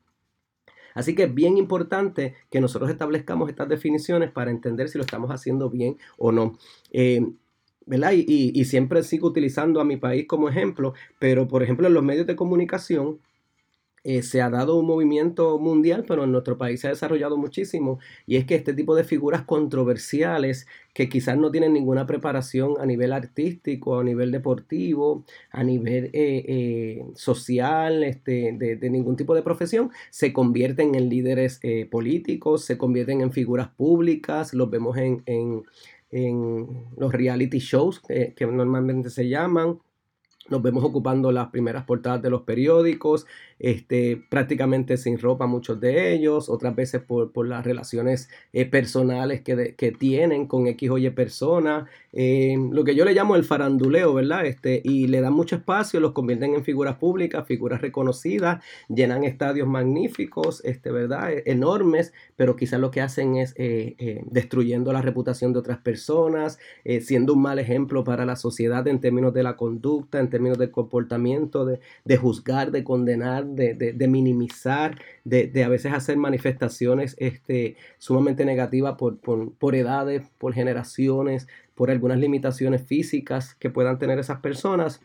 Así que es bien importante que nosotros establezcamos estas definiciones para entender si lo estamos haciendo bien o no. Eh, ¿verdad? Y, y, siempre sigo utilizando a mi país como ejemplo, pero por ejemplo en los medios de comunicación eh, se ha dado un movimiento mundial, pero en nuestro país se ha desarrollado muchísimo, y es que este tipo de figuras controversiales que quizás no tienen ninguna preparación a nivel artístico, a nivel deportivo, a nivel eh, eh, social, este, de, ningún tipo de profesión, se convierten en líderes políticos, se convierten en figuras públicas, los vemos en, en, los reality shows que normalmente se llaman, nos vemos ocupando las primeras portadas de los periódicos, este, prácticamente sin ropa muchos de ellos, otras veces por, las relaciones eh, personales que, que, tienen con X o Y persona, eh, lo que yo le llamo el faranduleo, ¿verdad? Este, y le dan mucho espacio, los convierten en figuras públicas, figuras reconocidas, llenan estadios magníficos, este, ¿verdad? E, enormes, pero quizás lo que hacen es eh, destruyendo la reputación de otras personas, siendo un mal ejemplo para la sociedad en términos de la conducta, en términos del comportamiento, de, de juzgar, de condenar de, minimizar, de, a veces hacer manifestaciones este, sumamente negativas por, por, edades, por generaciones, por algunas limitaciones físicas que puedan tener esas personas.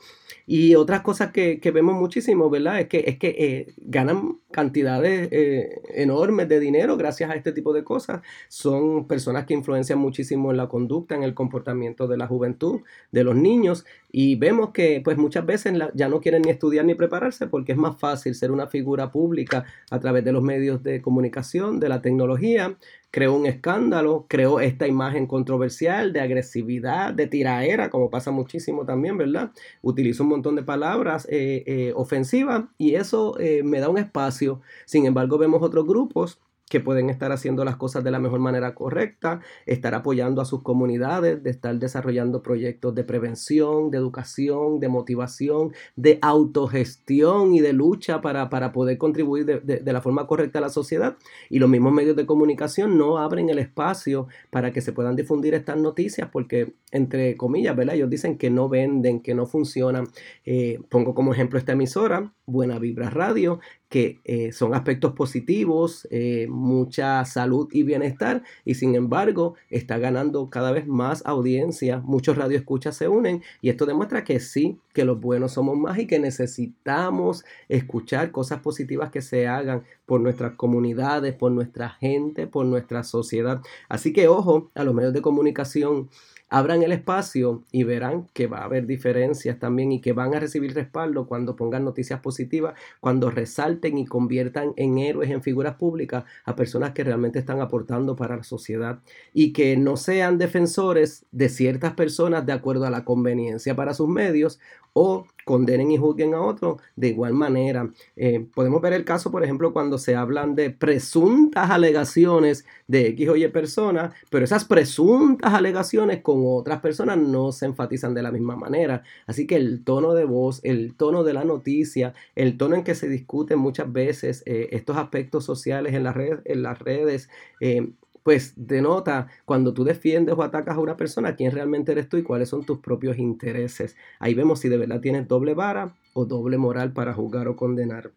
Y otras cosas que, vemos muchísimo, ¿verdad? Es que, es que eh, ganan cantidades eh, enormes de dinero gracias a este tipo de cosas. Son personas que influencian muchísimo en la conducta, en el comportamiento de la juventud, de los niños. Y vemos que pues muchas veces ya no quieren ni estudiar ni prepararse porque es más fácil ser una figura pública a través de los medios de comunicación, de la tecnología, creó un escándalo, creó esta imagen controversial de agresividad, de tiraera, como pasa muchísimo también, ¿verdad? Utiliza un montón de palabras eh, eh, ofensivas y eso eh, me da un espacio. Sin embargo, vemos otros grupos que pueden estar haciendo las cosas de la mejor manera correcta, estar apoyando a sus comunidades, de estar desarrollando proyectos de prevención, de educación, de motivación, de autogestión y de lucha para, para poder contribuir de, de, la forma correcta a la sociedad. Y los mismos medios de comunicación no abren el espacio para que se puedan difundir estas noticias porque, entre comillas, ¿verdad? Ellos dicen que no venden, que no funcionan. Eh, pongo como ejemplo esta emisora, Buena Vibra Radio, que eh, son aspectos positivos, eh, mucha salud y bienestar, y sin embargo está ganando cada vez más audiencia, muchos radioescuchas se unen, y esto demuestra que sí, que los buenos somos más y que necesitamos escuchar cosas positivas que se hagan por nuestras comunidades, por nuestra gente, por nuestra sociedad. Así que ojo a los medios de comunicación abran el espacio y verán que va a haber diferencias también y que van a recibir respaldo cuando pongan noticias positivas, cuando resalten y conviertan en héroes, en figuras públicas a personas que realmente están aportando para la sociedad y que no sean defensores de ciertas personas de acuerdo a la conveniencia para sus medios o condenen y juzguen a otro de igual manera. Eh, podemos ver el caso, por ejemplo, cuando se hablan de presuntas alegaciones de X o Y personas, pero esas presuntas alegaciones con otras personas no se enfatizan de la misma manera. Así que el tono de voz, el tono de la noticia, el tono en que se discuten muchas veces eh, estos aspectos sociales en las redes, en las redes eh, pues denota cuando tú defiendes o atacas a una persona quién realmente eres tú y cuáles son tus propios intereses. Ahí vemos si de verdad tienes doble vara o doble moral para juzgar o condenar.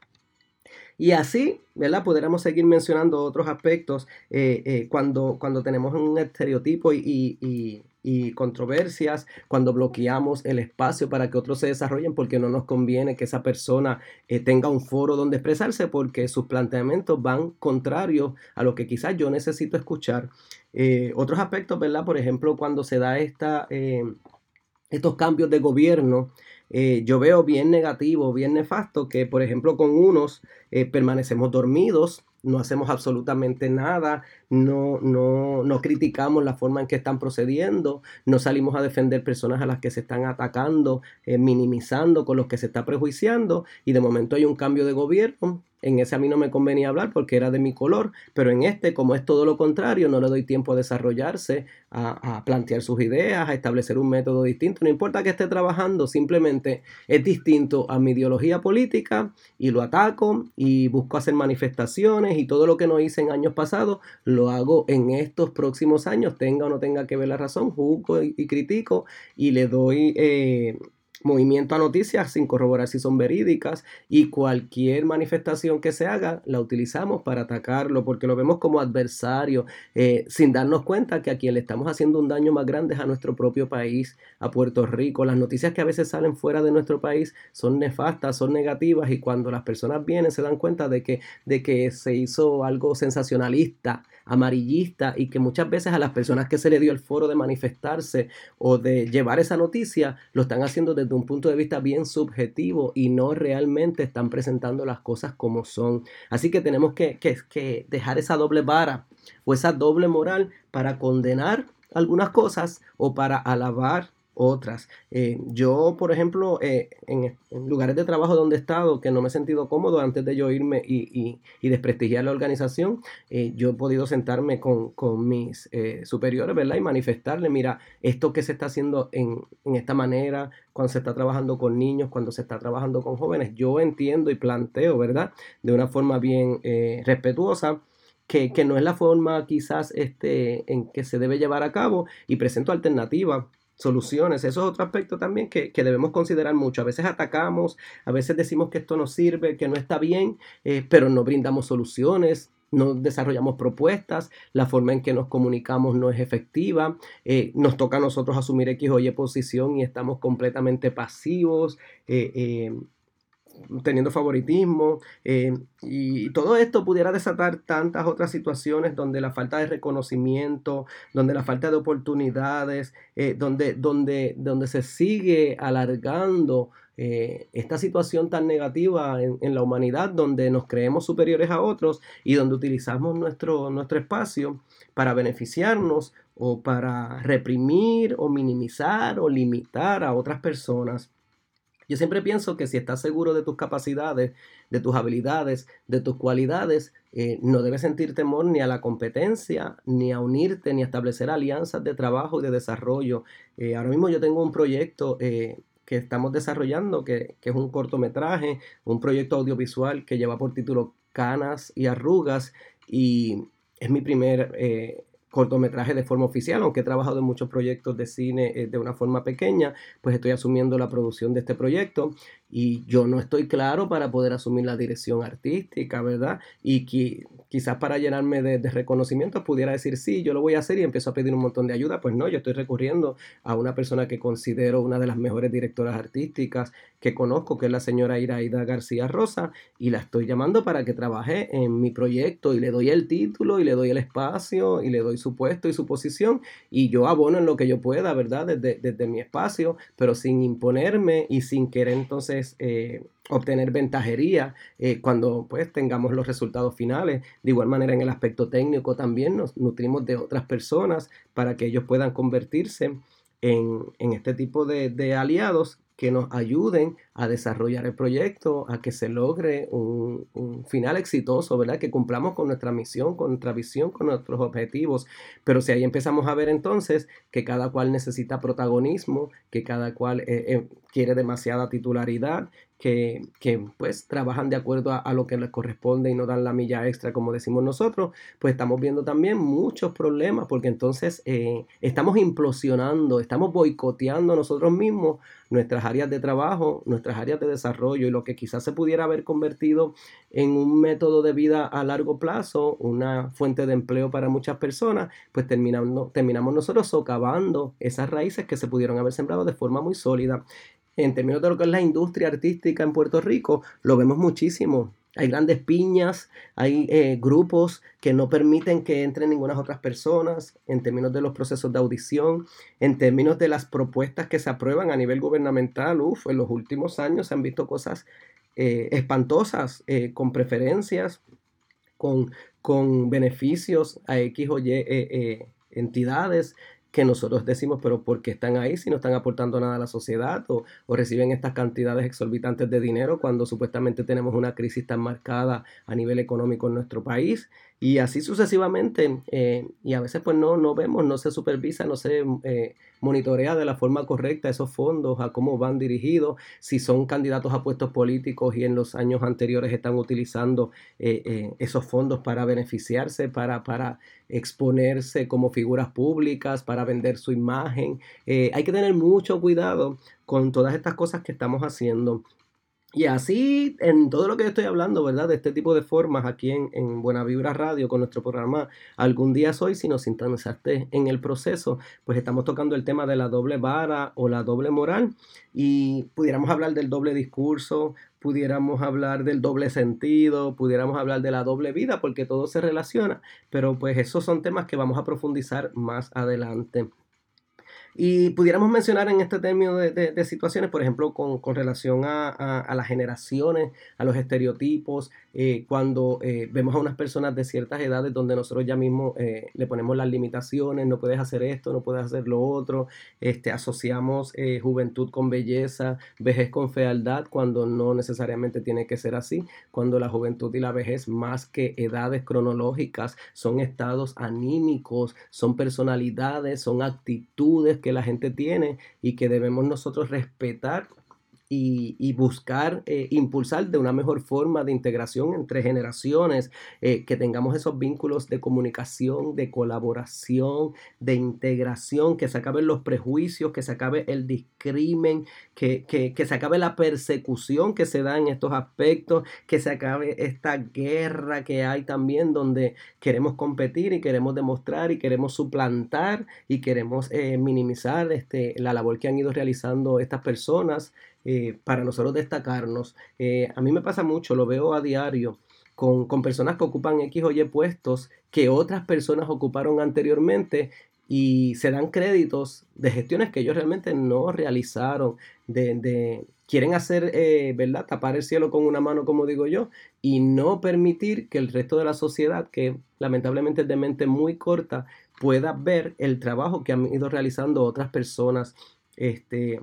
Y así, ¿verdad? Podríamos seguir mencionando otros aspectos eh, eh, cuando, cuando tenemos un estereotipo y, controversias, cuando bloqueamos el espacio para que otros se desarrollen porque no nos conviene que esa persona eh, tenga un foro donde expresarse porque sus planteamientos van contrarios a lo que quizás yo necesito escuchar. otros aspectos, ¿verdad? Por ejemplo, cuando se da esta, estos cambios de gobierno, eh, yo veo bien negativo, bien nefasto, que por ejemplo con unos eh, permanecemos dormidos, no hacemos absolutamente nada, no, no, no criticamos la forma en que están procediendo, no salimos a defender personas a las que se están atacando, eh, minimizando, con los que se está prejuiciando, y de momento hay un cambio de gobierno. En ese a mí no me convenía hablar porque era de mi color, pero en este, como es todo lo contrario, no le doy tiempo a desarrollarse, a, plantear sus ideas, a establecer un método distinto. No importa que esté trabajando, simplemente es distinto a mi ideología política y lo ataco y busco hacer manifestaciones y todo lo que no hice en años pasados lo hago en estos próximos años, tenga o no tenga que ver la razón, juzgo y, critico y le doy eh, movimiento a noticias sin corroborar si son verídicas y cualquier manifestación que se haga la utilizamos para atacarlo porque lo vemos como adversario eh, sin darnos cuenta que a quien le estamos haciendo un daño más grande es a nuestro propio país, a Puerto Rico. Las noticias que a veces salen fuera de nuestro país son nefastas, son negativas y cuando las personas vienen se dan cuenta de que, de que se hizo algo sensacionalista amarillista y que muchas veces a las personas que se le dio el foro de manifestarse o de llevar esa noticia lo están haciendo desde un punto de vista bien subjetivo y no realmente están presentando las cosas como son. Así que tenemos que, que dejar esa doble vara o esa doble moral para condenar algunas cosas o para alabar otras. Eh, yo, por ejemplo, eh, en, lugares de trabajo donde he estado, que no me he sentido cómodo antes de yo irme y, desprestigiar la organización, eh, yo he podido sentarme con, mis superiores, ¿verdad? Y manifestarle, mira, esto que se está haciendo en, esta manera, cuando se está trabajando con niños, cuando se está trabajando con jóvenes, yo entiendo y planteo, ¿verdad? De una forma bien respetuosa. Que, que, no es la forma quizás este, en que se debe llevar a cabo y presento alternativas soluciones. Eso es otro aspecto también que, debemos considerar mucho. A veces atacamos, a veces decimos que esto no sirve, que no está bien, eh, pero no brindamos soluciones. No desarrollamos propuestas, la forma en que nos comunicamos no es efectiva, eh, nos toca a nosotros asumir X o Y posición y estamos completamente pasivos, eh, teniendo favoritismo eh, y todo esto pudiera desatar tantas otras situaciones donde la falta de reconocimiento, donde la falta de oportunidades, eh, donde, donde, donde se sigue alargando eh, esta situación tan negativa en, en, la humanidad, donde nos creemos superiores a otros y donde utilizamos nuestro, nuestro espacio para beneficiarnos o para reprimir o minimizar o limitar a otras personas. Yo siempre pienso que si estás seguro de tus capacidades, de tus habilidades, de tus cualidades, eh, no debes sentir temor ni a la competencia, ni a unirte, ni a establecer alianzas de trabajo y de desarrollo. Eh, ahora mismo yo tengo un proyecto eh, que estamos desarrollando, que, que, es un cortometraje, un proyecto audiovisual que lleva por título Canas y Arrugas, y es mi primer cortometraje de forma oficial, aunque he trabajado en muchos proyectos de cine eh, de una forma pequeña, pues estoy asumiendo la producción de este proyecto y yo no estoy claro para poder asumir la dirección artística, ¿verdad? Y que quizás para llenarme de, reconocimientos pudiera decir, sí, yo lo voy a hacer y empiezo a pedir un montón de ayuda, pues no, yo estoy recurriendo a una persona que considero una de las mejores directoras artísticas que conozco, que es la señora Iraida García Rosa, y la estoy llamando para que trabaje en mi proyecto y le doy el título y le doy el espacio y le doy su puesto y su posición y yo abono en lo que yo pueda, ¿verdad? Desde, desde mi espacio, pero sin imponerme y sin querer entonces eh, obtener ventajería eh, cuando pues tengamos los resultados finales. De igual manera en el aspecto técnico también nos nutrimos de otras personas para que ellos puedan convertirse en, este tipo de, aliados que nos ayuden a desarrollar el proyecto, a que se logre un, final exitoso, ¿verdad? Que cumplamos con nuestra misión, con nuestra visión, con nuestros objetivos. Pero si ahí empezamos a ver entonces que cada cual necesita protagonismo, que cada cual eh, eh, quiere demasiada titularidad, que, pues trabajan de acuerdo a, lo que les corresponde y no dan la milla extra como decimos nosotros, pues estamos viendo también muchos problemas porque entonces eh, estamos implosionando, estamos boicoteando nosotros mismos nuestras áreas de trabajo, nuestras áreas de desarrollo y lo que quizás se pudiera haber convertido en un método de vida a largo plazo, una fuente de empleo para muchas personas, pues terminamos, terminamos nosotros socavando esas raíces que se pudieron haber sembrado de forma muy sólida en términos de lo que es la industria artística en Puerto Rico, lo vemos muchísimo. Hay grandes piñas, hay eh, grupos que no permiten que entren ninguna otras personas en términos de los procesos de audición, en términos de las propuestas que se aprueban a nivel gubernamental. Uf, en los últimos años se han visto cosas eh, espantosas, eh, con preferencias, con, con, beneficios a X o Y entidades que nosotros decimos, pero ¿por qué están ahí si no están aportando nada a la sociedad o, reciben estas cantidades exorbitantes de dinero cuando supuestamente tenemos una crisis tan marcada a nivel económico en nuestro país? Y así sucesivamente, eh, y a veces pues no, no vemos, no se supervisa, no se eh, monitorea de la forma correcta esos fondos, a cómo van dirigidos, si son candidatos a puestos políticos y en los años anteriores están utilizando eh, esos fondos para beneficiarse, para, para exponerse como figuras públicas, para vender su imagen. hay que tener mucho cuidado con todas estas cosas que estamos haciendo y así, en todo lo que estoy hablando, ¿verdad? De este tipo de formas aquí en, Buena Vibra Radio con nuestro programa Algún día soy, si nos sintonizaste en el proceso, pues estamos tocando el tema de la doble vara o la doble moral y pudiéramos hablar del doble discurso, pudiéramos hablar del doble sentido, pudiéramos hablar de la doble vida, porque todo se relaciona, pero pues esos son temas que vamos a profundizar más adelante. Y pudiéramos mencionar en este término de, situaciones, por ejemplo, con, relación a, las generaciones, a los estereotipos, eh, cuando eh, vemos a unas personas de ciertas edades donde nosotros ya mismo eh, le ponemos las limitaciones, no puedes hacer esto, no puedes hacer lo otro, este, asociamos juventud con belleza, vejez con fealdad, cuando no necesariamente tiene que ser así, cuando la juventud y la vejez, más que edades cronológicas, son estados anímicos, son personalidades, son actitudes que la gente tiene y que debemos nosotros respetar y, buscar eh, impulsar de una mejor forma de integración entre generaciones, eh, que tengamos esos vínculos de comunicación, de colaboración, de integración, que se acaben los prejuicios, que se acabe el discrimen, que, que, se acabe la persecución que se da en estos aspectos, que se acabe esta guerra que hay también donde queremos competir y queremos demostrar y queremos suplantar y queremos eh, minimizar este, la labor que han ido realizando estas personas eh, para nosotros destacarnos. Eh, a mí me pasa mucho, lo veo a diario. Con, personas que ocupan X o Y puestos que otras personas ocuparon anteriormente y se dan créditos de gestiones que ellos realmente no realizaron, de, quieren hacer, eh, ¿verdad? Tapar el cielo con una mano, como digo yo, y no permitir que el resto de la sociedad, que lamentablemente es de mente muy corta, pueda ver el trabajo que han ido realizando otras personas. Este,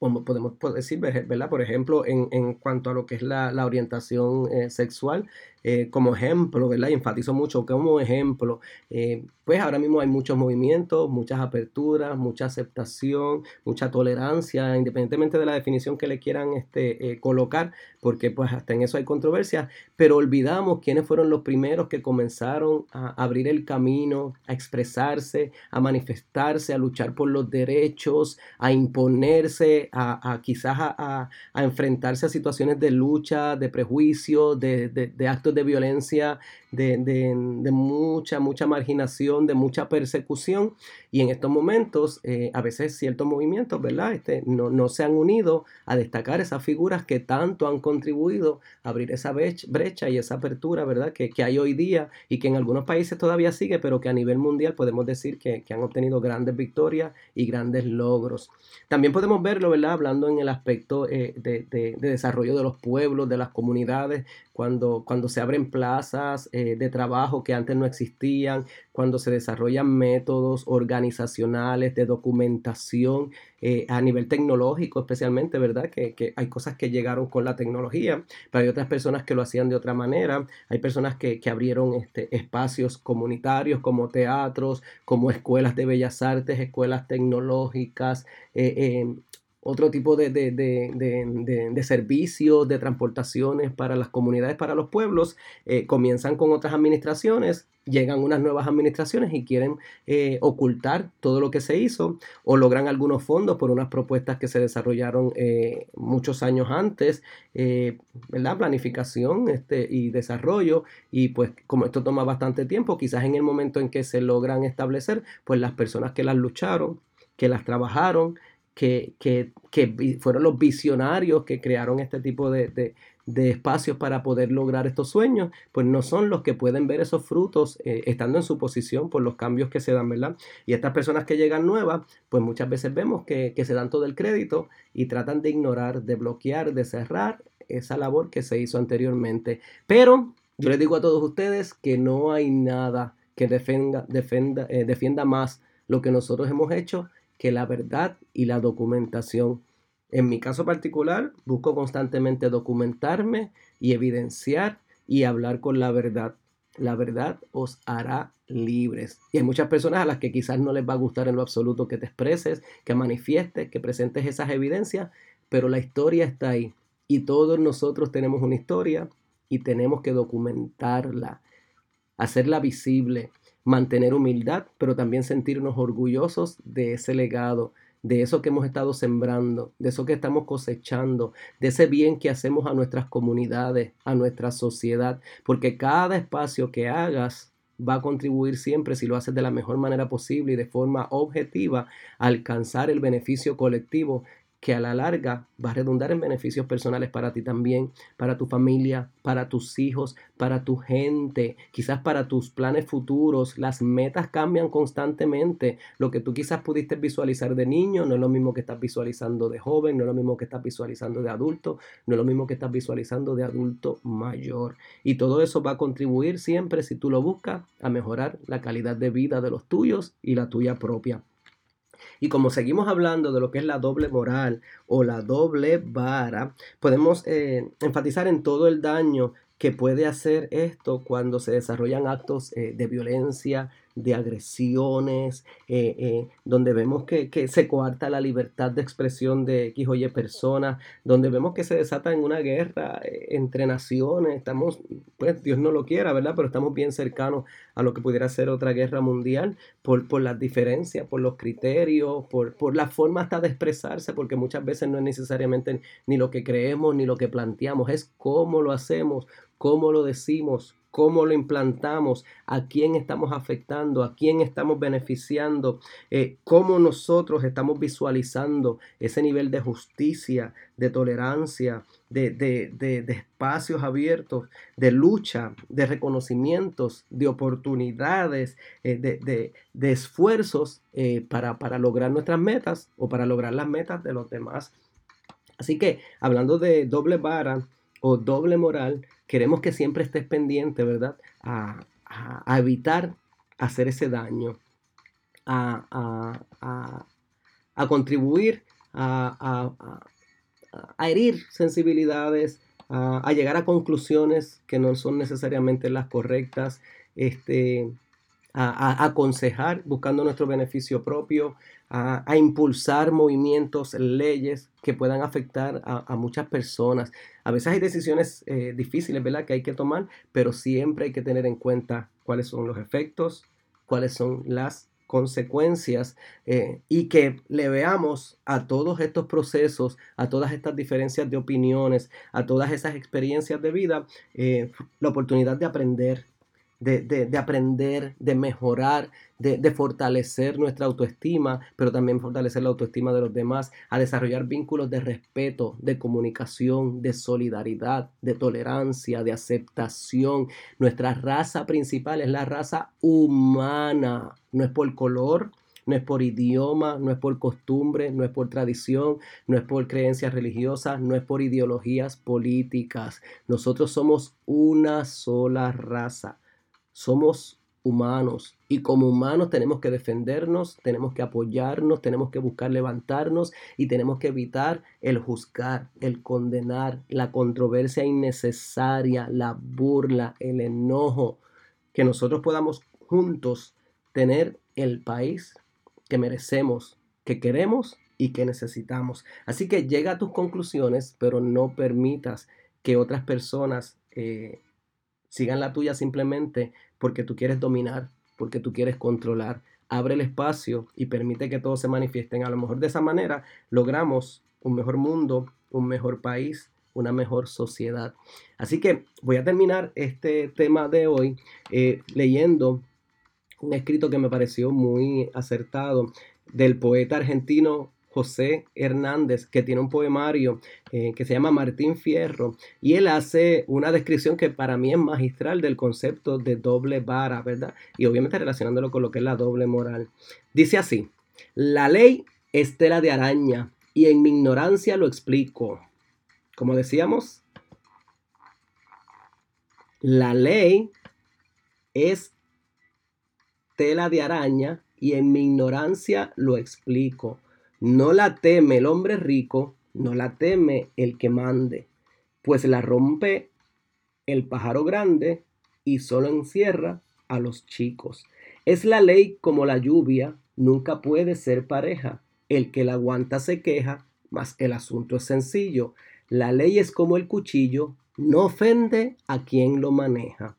podemos decir, ¿verdad? Por ejemplo, en, cuanto a lo que es la, orientación eh, sexual, eh, como ejemplo, ¿verdad? Y enfatizo mucho como ejemplo, eh, pues ahora mismo hay muchos movimientos, muchas aperturas, mucha aceptación, mucha tolerancia, independientemente de la definición que le quieran este, colocar, porque pues hasta en eso hay controversia, pero olvidamos quiénes fueron los primeros que comenzaron a abrir el camino, a expresarse, a manifestarse, a luchar por los derechos, a imponerse, a, quizás a, enfrentarse a situaciones de lucha, de prejuicio, de, actos de violencia, de, mucha, mucha marginación, de mucha persecución. Y en estos momentos, eh, a veces ciertos movimientos, ¿verdad? Este, no, no, se han unido a destacar esas figuras que tanto han contribuido a abrir esa brecha y esa apertura, ¿verdad? Que, hay hoy día y que en algunos países todavía sigue, pero que a nivel mundial podemos decir que, han obtenido grandes victorias y grandes logros. También podemos verlo, ¿verdad? Hablando en el aspecto eh, de, de desarrollo de los pueblos, de las comunidades, cuando, cuando se abren plazas eh, de trabajo que antes no existían, cuando se desarrollan métodos organizacionales de documentación eh, a nivel tecnológico especialmente, ¿verdad? Que, hay cosas que llegaron con la tecnología, pero hay otras personas que lo hacían de otra manera, hay personas que, abrieron este, espacios comunitarios como teatros, como escuelas de bellas artes, escuelas tecnológicas, eh, otro tipo de, de, de, de, servicios, de transportaciones para las comunidades, para los pueblos, eh, comienzan con otras administraciones, llegan unas nuevas administraciones y quieren eh, ocultar todo lo que se hizo o logran algunos fondos por unas propuestas que se desarrollaron eh, muchos años antes, ¿verdad? Planificación este, y desarrollo y pues como esto toma bastante tiempo, quizás en el momento en que se logran establecer, pues las personas que las lucharon, que las trabajaron, que, que, que, fueron los visionarios que crearon este tipo de, de, espacios para poder lograr estos sueños, pues no son los que pueden ver esos frutos eh, estando en su posición por los cambios que se dan, ¿verdad? Y estas personas que llegan nuevas, pues muchas veces vemos que, que se dan todo el crédito y tratan de ignorar, de bloquear, de cerrar esa labor que se hizo anteriormente. Pero yo les digo a todos ustedes que no hay nada que defenda, defenda, eh, defienda más lo que nosotros hemos hecho que la verdad y la documentación. En mi caso particular, busco constantemente documentarme y evidenciar y hablar con la verdad. La verdad os hará libres. Y hay muchas personas a las que quizás no les va a gustar en lo absoluto que te expreses, que manifiestes, que presentes esas evidencias, pero la historia está ahí. Y todos nosotros tenemos una historia y tenemos que documentarla, hacerla visible, mantener humildad, pero también sentirnos orgullosos de ese legado, de eso que hemos estado sembrando, de eso que estamos cosechando, de ese bien que hacemos a nuestras comunidades, a nuestra sociedad, porque cada espacio que hagas va a contribuir siempre, si lo haces de la mejor manera posible y de forma objetiva, a alcanzar el beneficio colectivo que a la larga va a redundar en beneficios personales para ti también, para tu familia, para tus hijos, para tu gente, quizás para tus planes futuros. Las metas cambian constantemente. Lo que tú quizás pudiste visualizar de niño no es lo mismo que estás visualizando de joven, no es lo mismo que estás visualizando de adulto, no es lo mismo que estás visualizando de adulto mayor. Y todo eso va a contribuir siempre, si tú lo buscas, a mejorar la calidad de vida de los tuyos y la tuya propia. Y como seguimos hablando de lo que es la doble moral o la doble vara, podemos eh, enfatizar en todo el daño que puede hacer esto cuando se desarrollan actos eh, de violencia, de agresiones, eh, eh, donde vemos que, se coarta la libertad de expresión de X o Y personas, donde vemos que se desata en una guerra entre naciones, estamos, pues Dios no lo quiera, ¿verdad? Pero estamos bien cercanos a lo que pudiera ser otra guerra mundial por, por las diferencias, por los criterios, por, por la forma hasta de expresarse, porque muchas veces no es necesariamente ni lo que creemos ni lo que planteamos, es cómo lo hacemos, cómo lo decimos, cómo lo implantamos, a quién estamos afectando, a quién estamos beneficiando, eh, cómo nosotros estamos visualizando ese nivel de justicia, de tolerancia, de, de, espacios abiertos, de lucha, de reconocimientos, de oportunidades, eh, de, esfuerzos eh, para, para lograr nuestras metas o para lograr las metas de los demás. Así que hablando de doble vara o doble moral, queremos que siempre estés pendiente, ¿verdad? A, evitar hacer ese daño, a, contribuir a, herir sensibilidades, a, llegar a conclusiones que no son necesariamente las correctas, este, a, aconsejar buscando nuestro beneficio propio, a, impulsar movimientos, leyes que puedan afectar a, muchas personas. A veces hay decisiones eh, difíciles, ¿verdad? Que hay que tomar, pero siempre hay que tener en cuenta cuáles son los efectos, cuáles son las consecuencias eh, y que le veamos a todos estos procesos, a todas estas diferencias de opiniones, a todas esas experiencias de vida, eh, la oportunidad de aprender, de, aprender, de mejorar, de, fortalecer nuestra autoestima, pero también fortalecer la autoestima de los demás, a desarrollar vínculos de respeto, de comunicación, de solidaridad, de tolerancia, de aceptación. Nuestra raza principal es la raza humana, no es por color, no es por idioma, no es por costumbre, no es por tradición, no es por creencias religiosas, no es por ideologías políticas. Nosotros somos una sola raza. Somos humanos y como humanos tenemos que defendernos, tenemos que apoyarnos, tenemos que buscar levantarnos y tenemos que evitar el juzgar, el condenar, la controversia innecesaria, la burla, el enojo, que nosotros podamos juntos tener el país que merecemos, que queremos y que necesitamos. Así que llega a tus conclusiones, pero no permitas que otras personas eh, sigan la tuya simplemente porque tú quieres dominar, porque tú quieres controlar. Abre el espacio y permite que todos se manifiesten. A lo mejor de esa manera logramos un mejor mundo, un mejor país, una mejor sociedad. Así que voy a terminar este tema de hoy eh, leyendo un escrito que me pareció muy acertado del poeta argentino José Hernández, que tiene un poemario eh, que se llama Martín Fierro, y él hace una descripción que para mí es magistral del concepto de doble vara, ¿verdad? Y obviamente relacionándolo con lo que es la doble moral. Dice así, la ley es tela de araña, y en mi ignorancia lo explico. Como decíamos, la ley es tela de araña, y en mi ignorancia lo explico. No la teme el hombre rico, no la teme el que mande, pues la rompe el pájaro grande y solo encierra a los chicos. Es la ley como la lluvia, nunca puede ser pareja. El que la aguanta se queja, mas el asunto es sencillo. La ley es como el cuchillo, no ofende a quien lo maneja.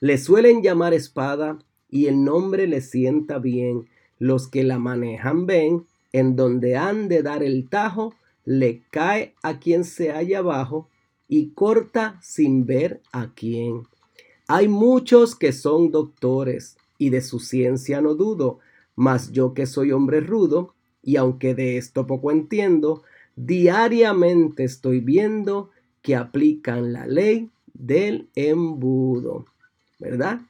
Le suelen llamar espada y el nombre le sienta bien. Los que la manejan ven en donde han de dar el tajo, le cae a quien se halla abajo y corta sin ver a quién. Hay muchos que son doctores y de su ciencia no dudo, mas yo que soy hombre rudo y aunque de esto poco entiendo, diariamente estoy viendo que aplican la ley del embudo, ¿verdad?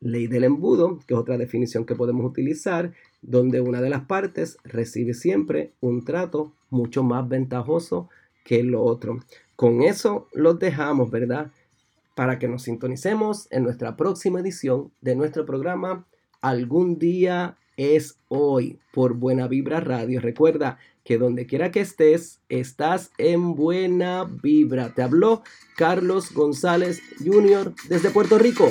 Ley del embudo, que es otra definición que podemos utilizar, donde una de las partes recibe siempre un trato mucho más ventajoso que el otro. Con eso los dejamos, ¿verdad? Para que nos sintonicemos en nuestra próxima edición de nuestro programa Algún día es hoy por Buena Vibra Radio. Recuerda que donde quiera que estés, estás en buena vibra. Te habló Carlos González Jr. desde Puerto Rico.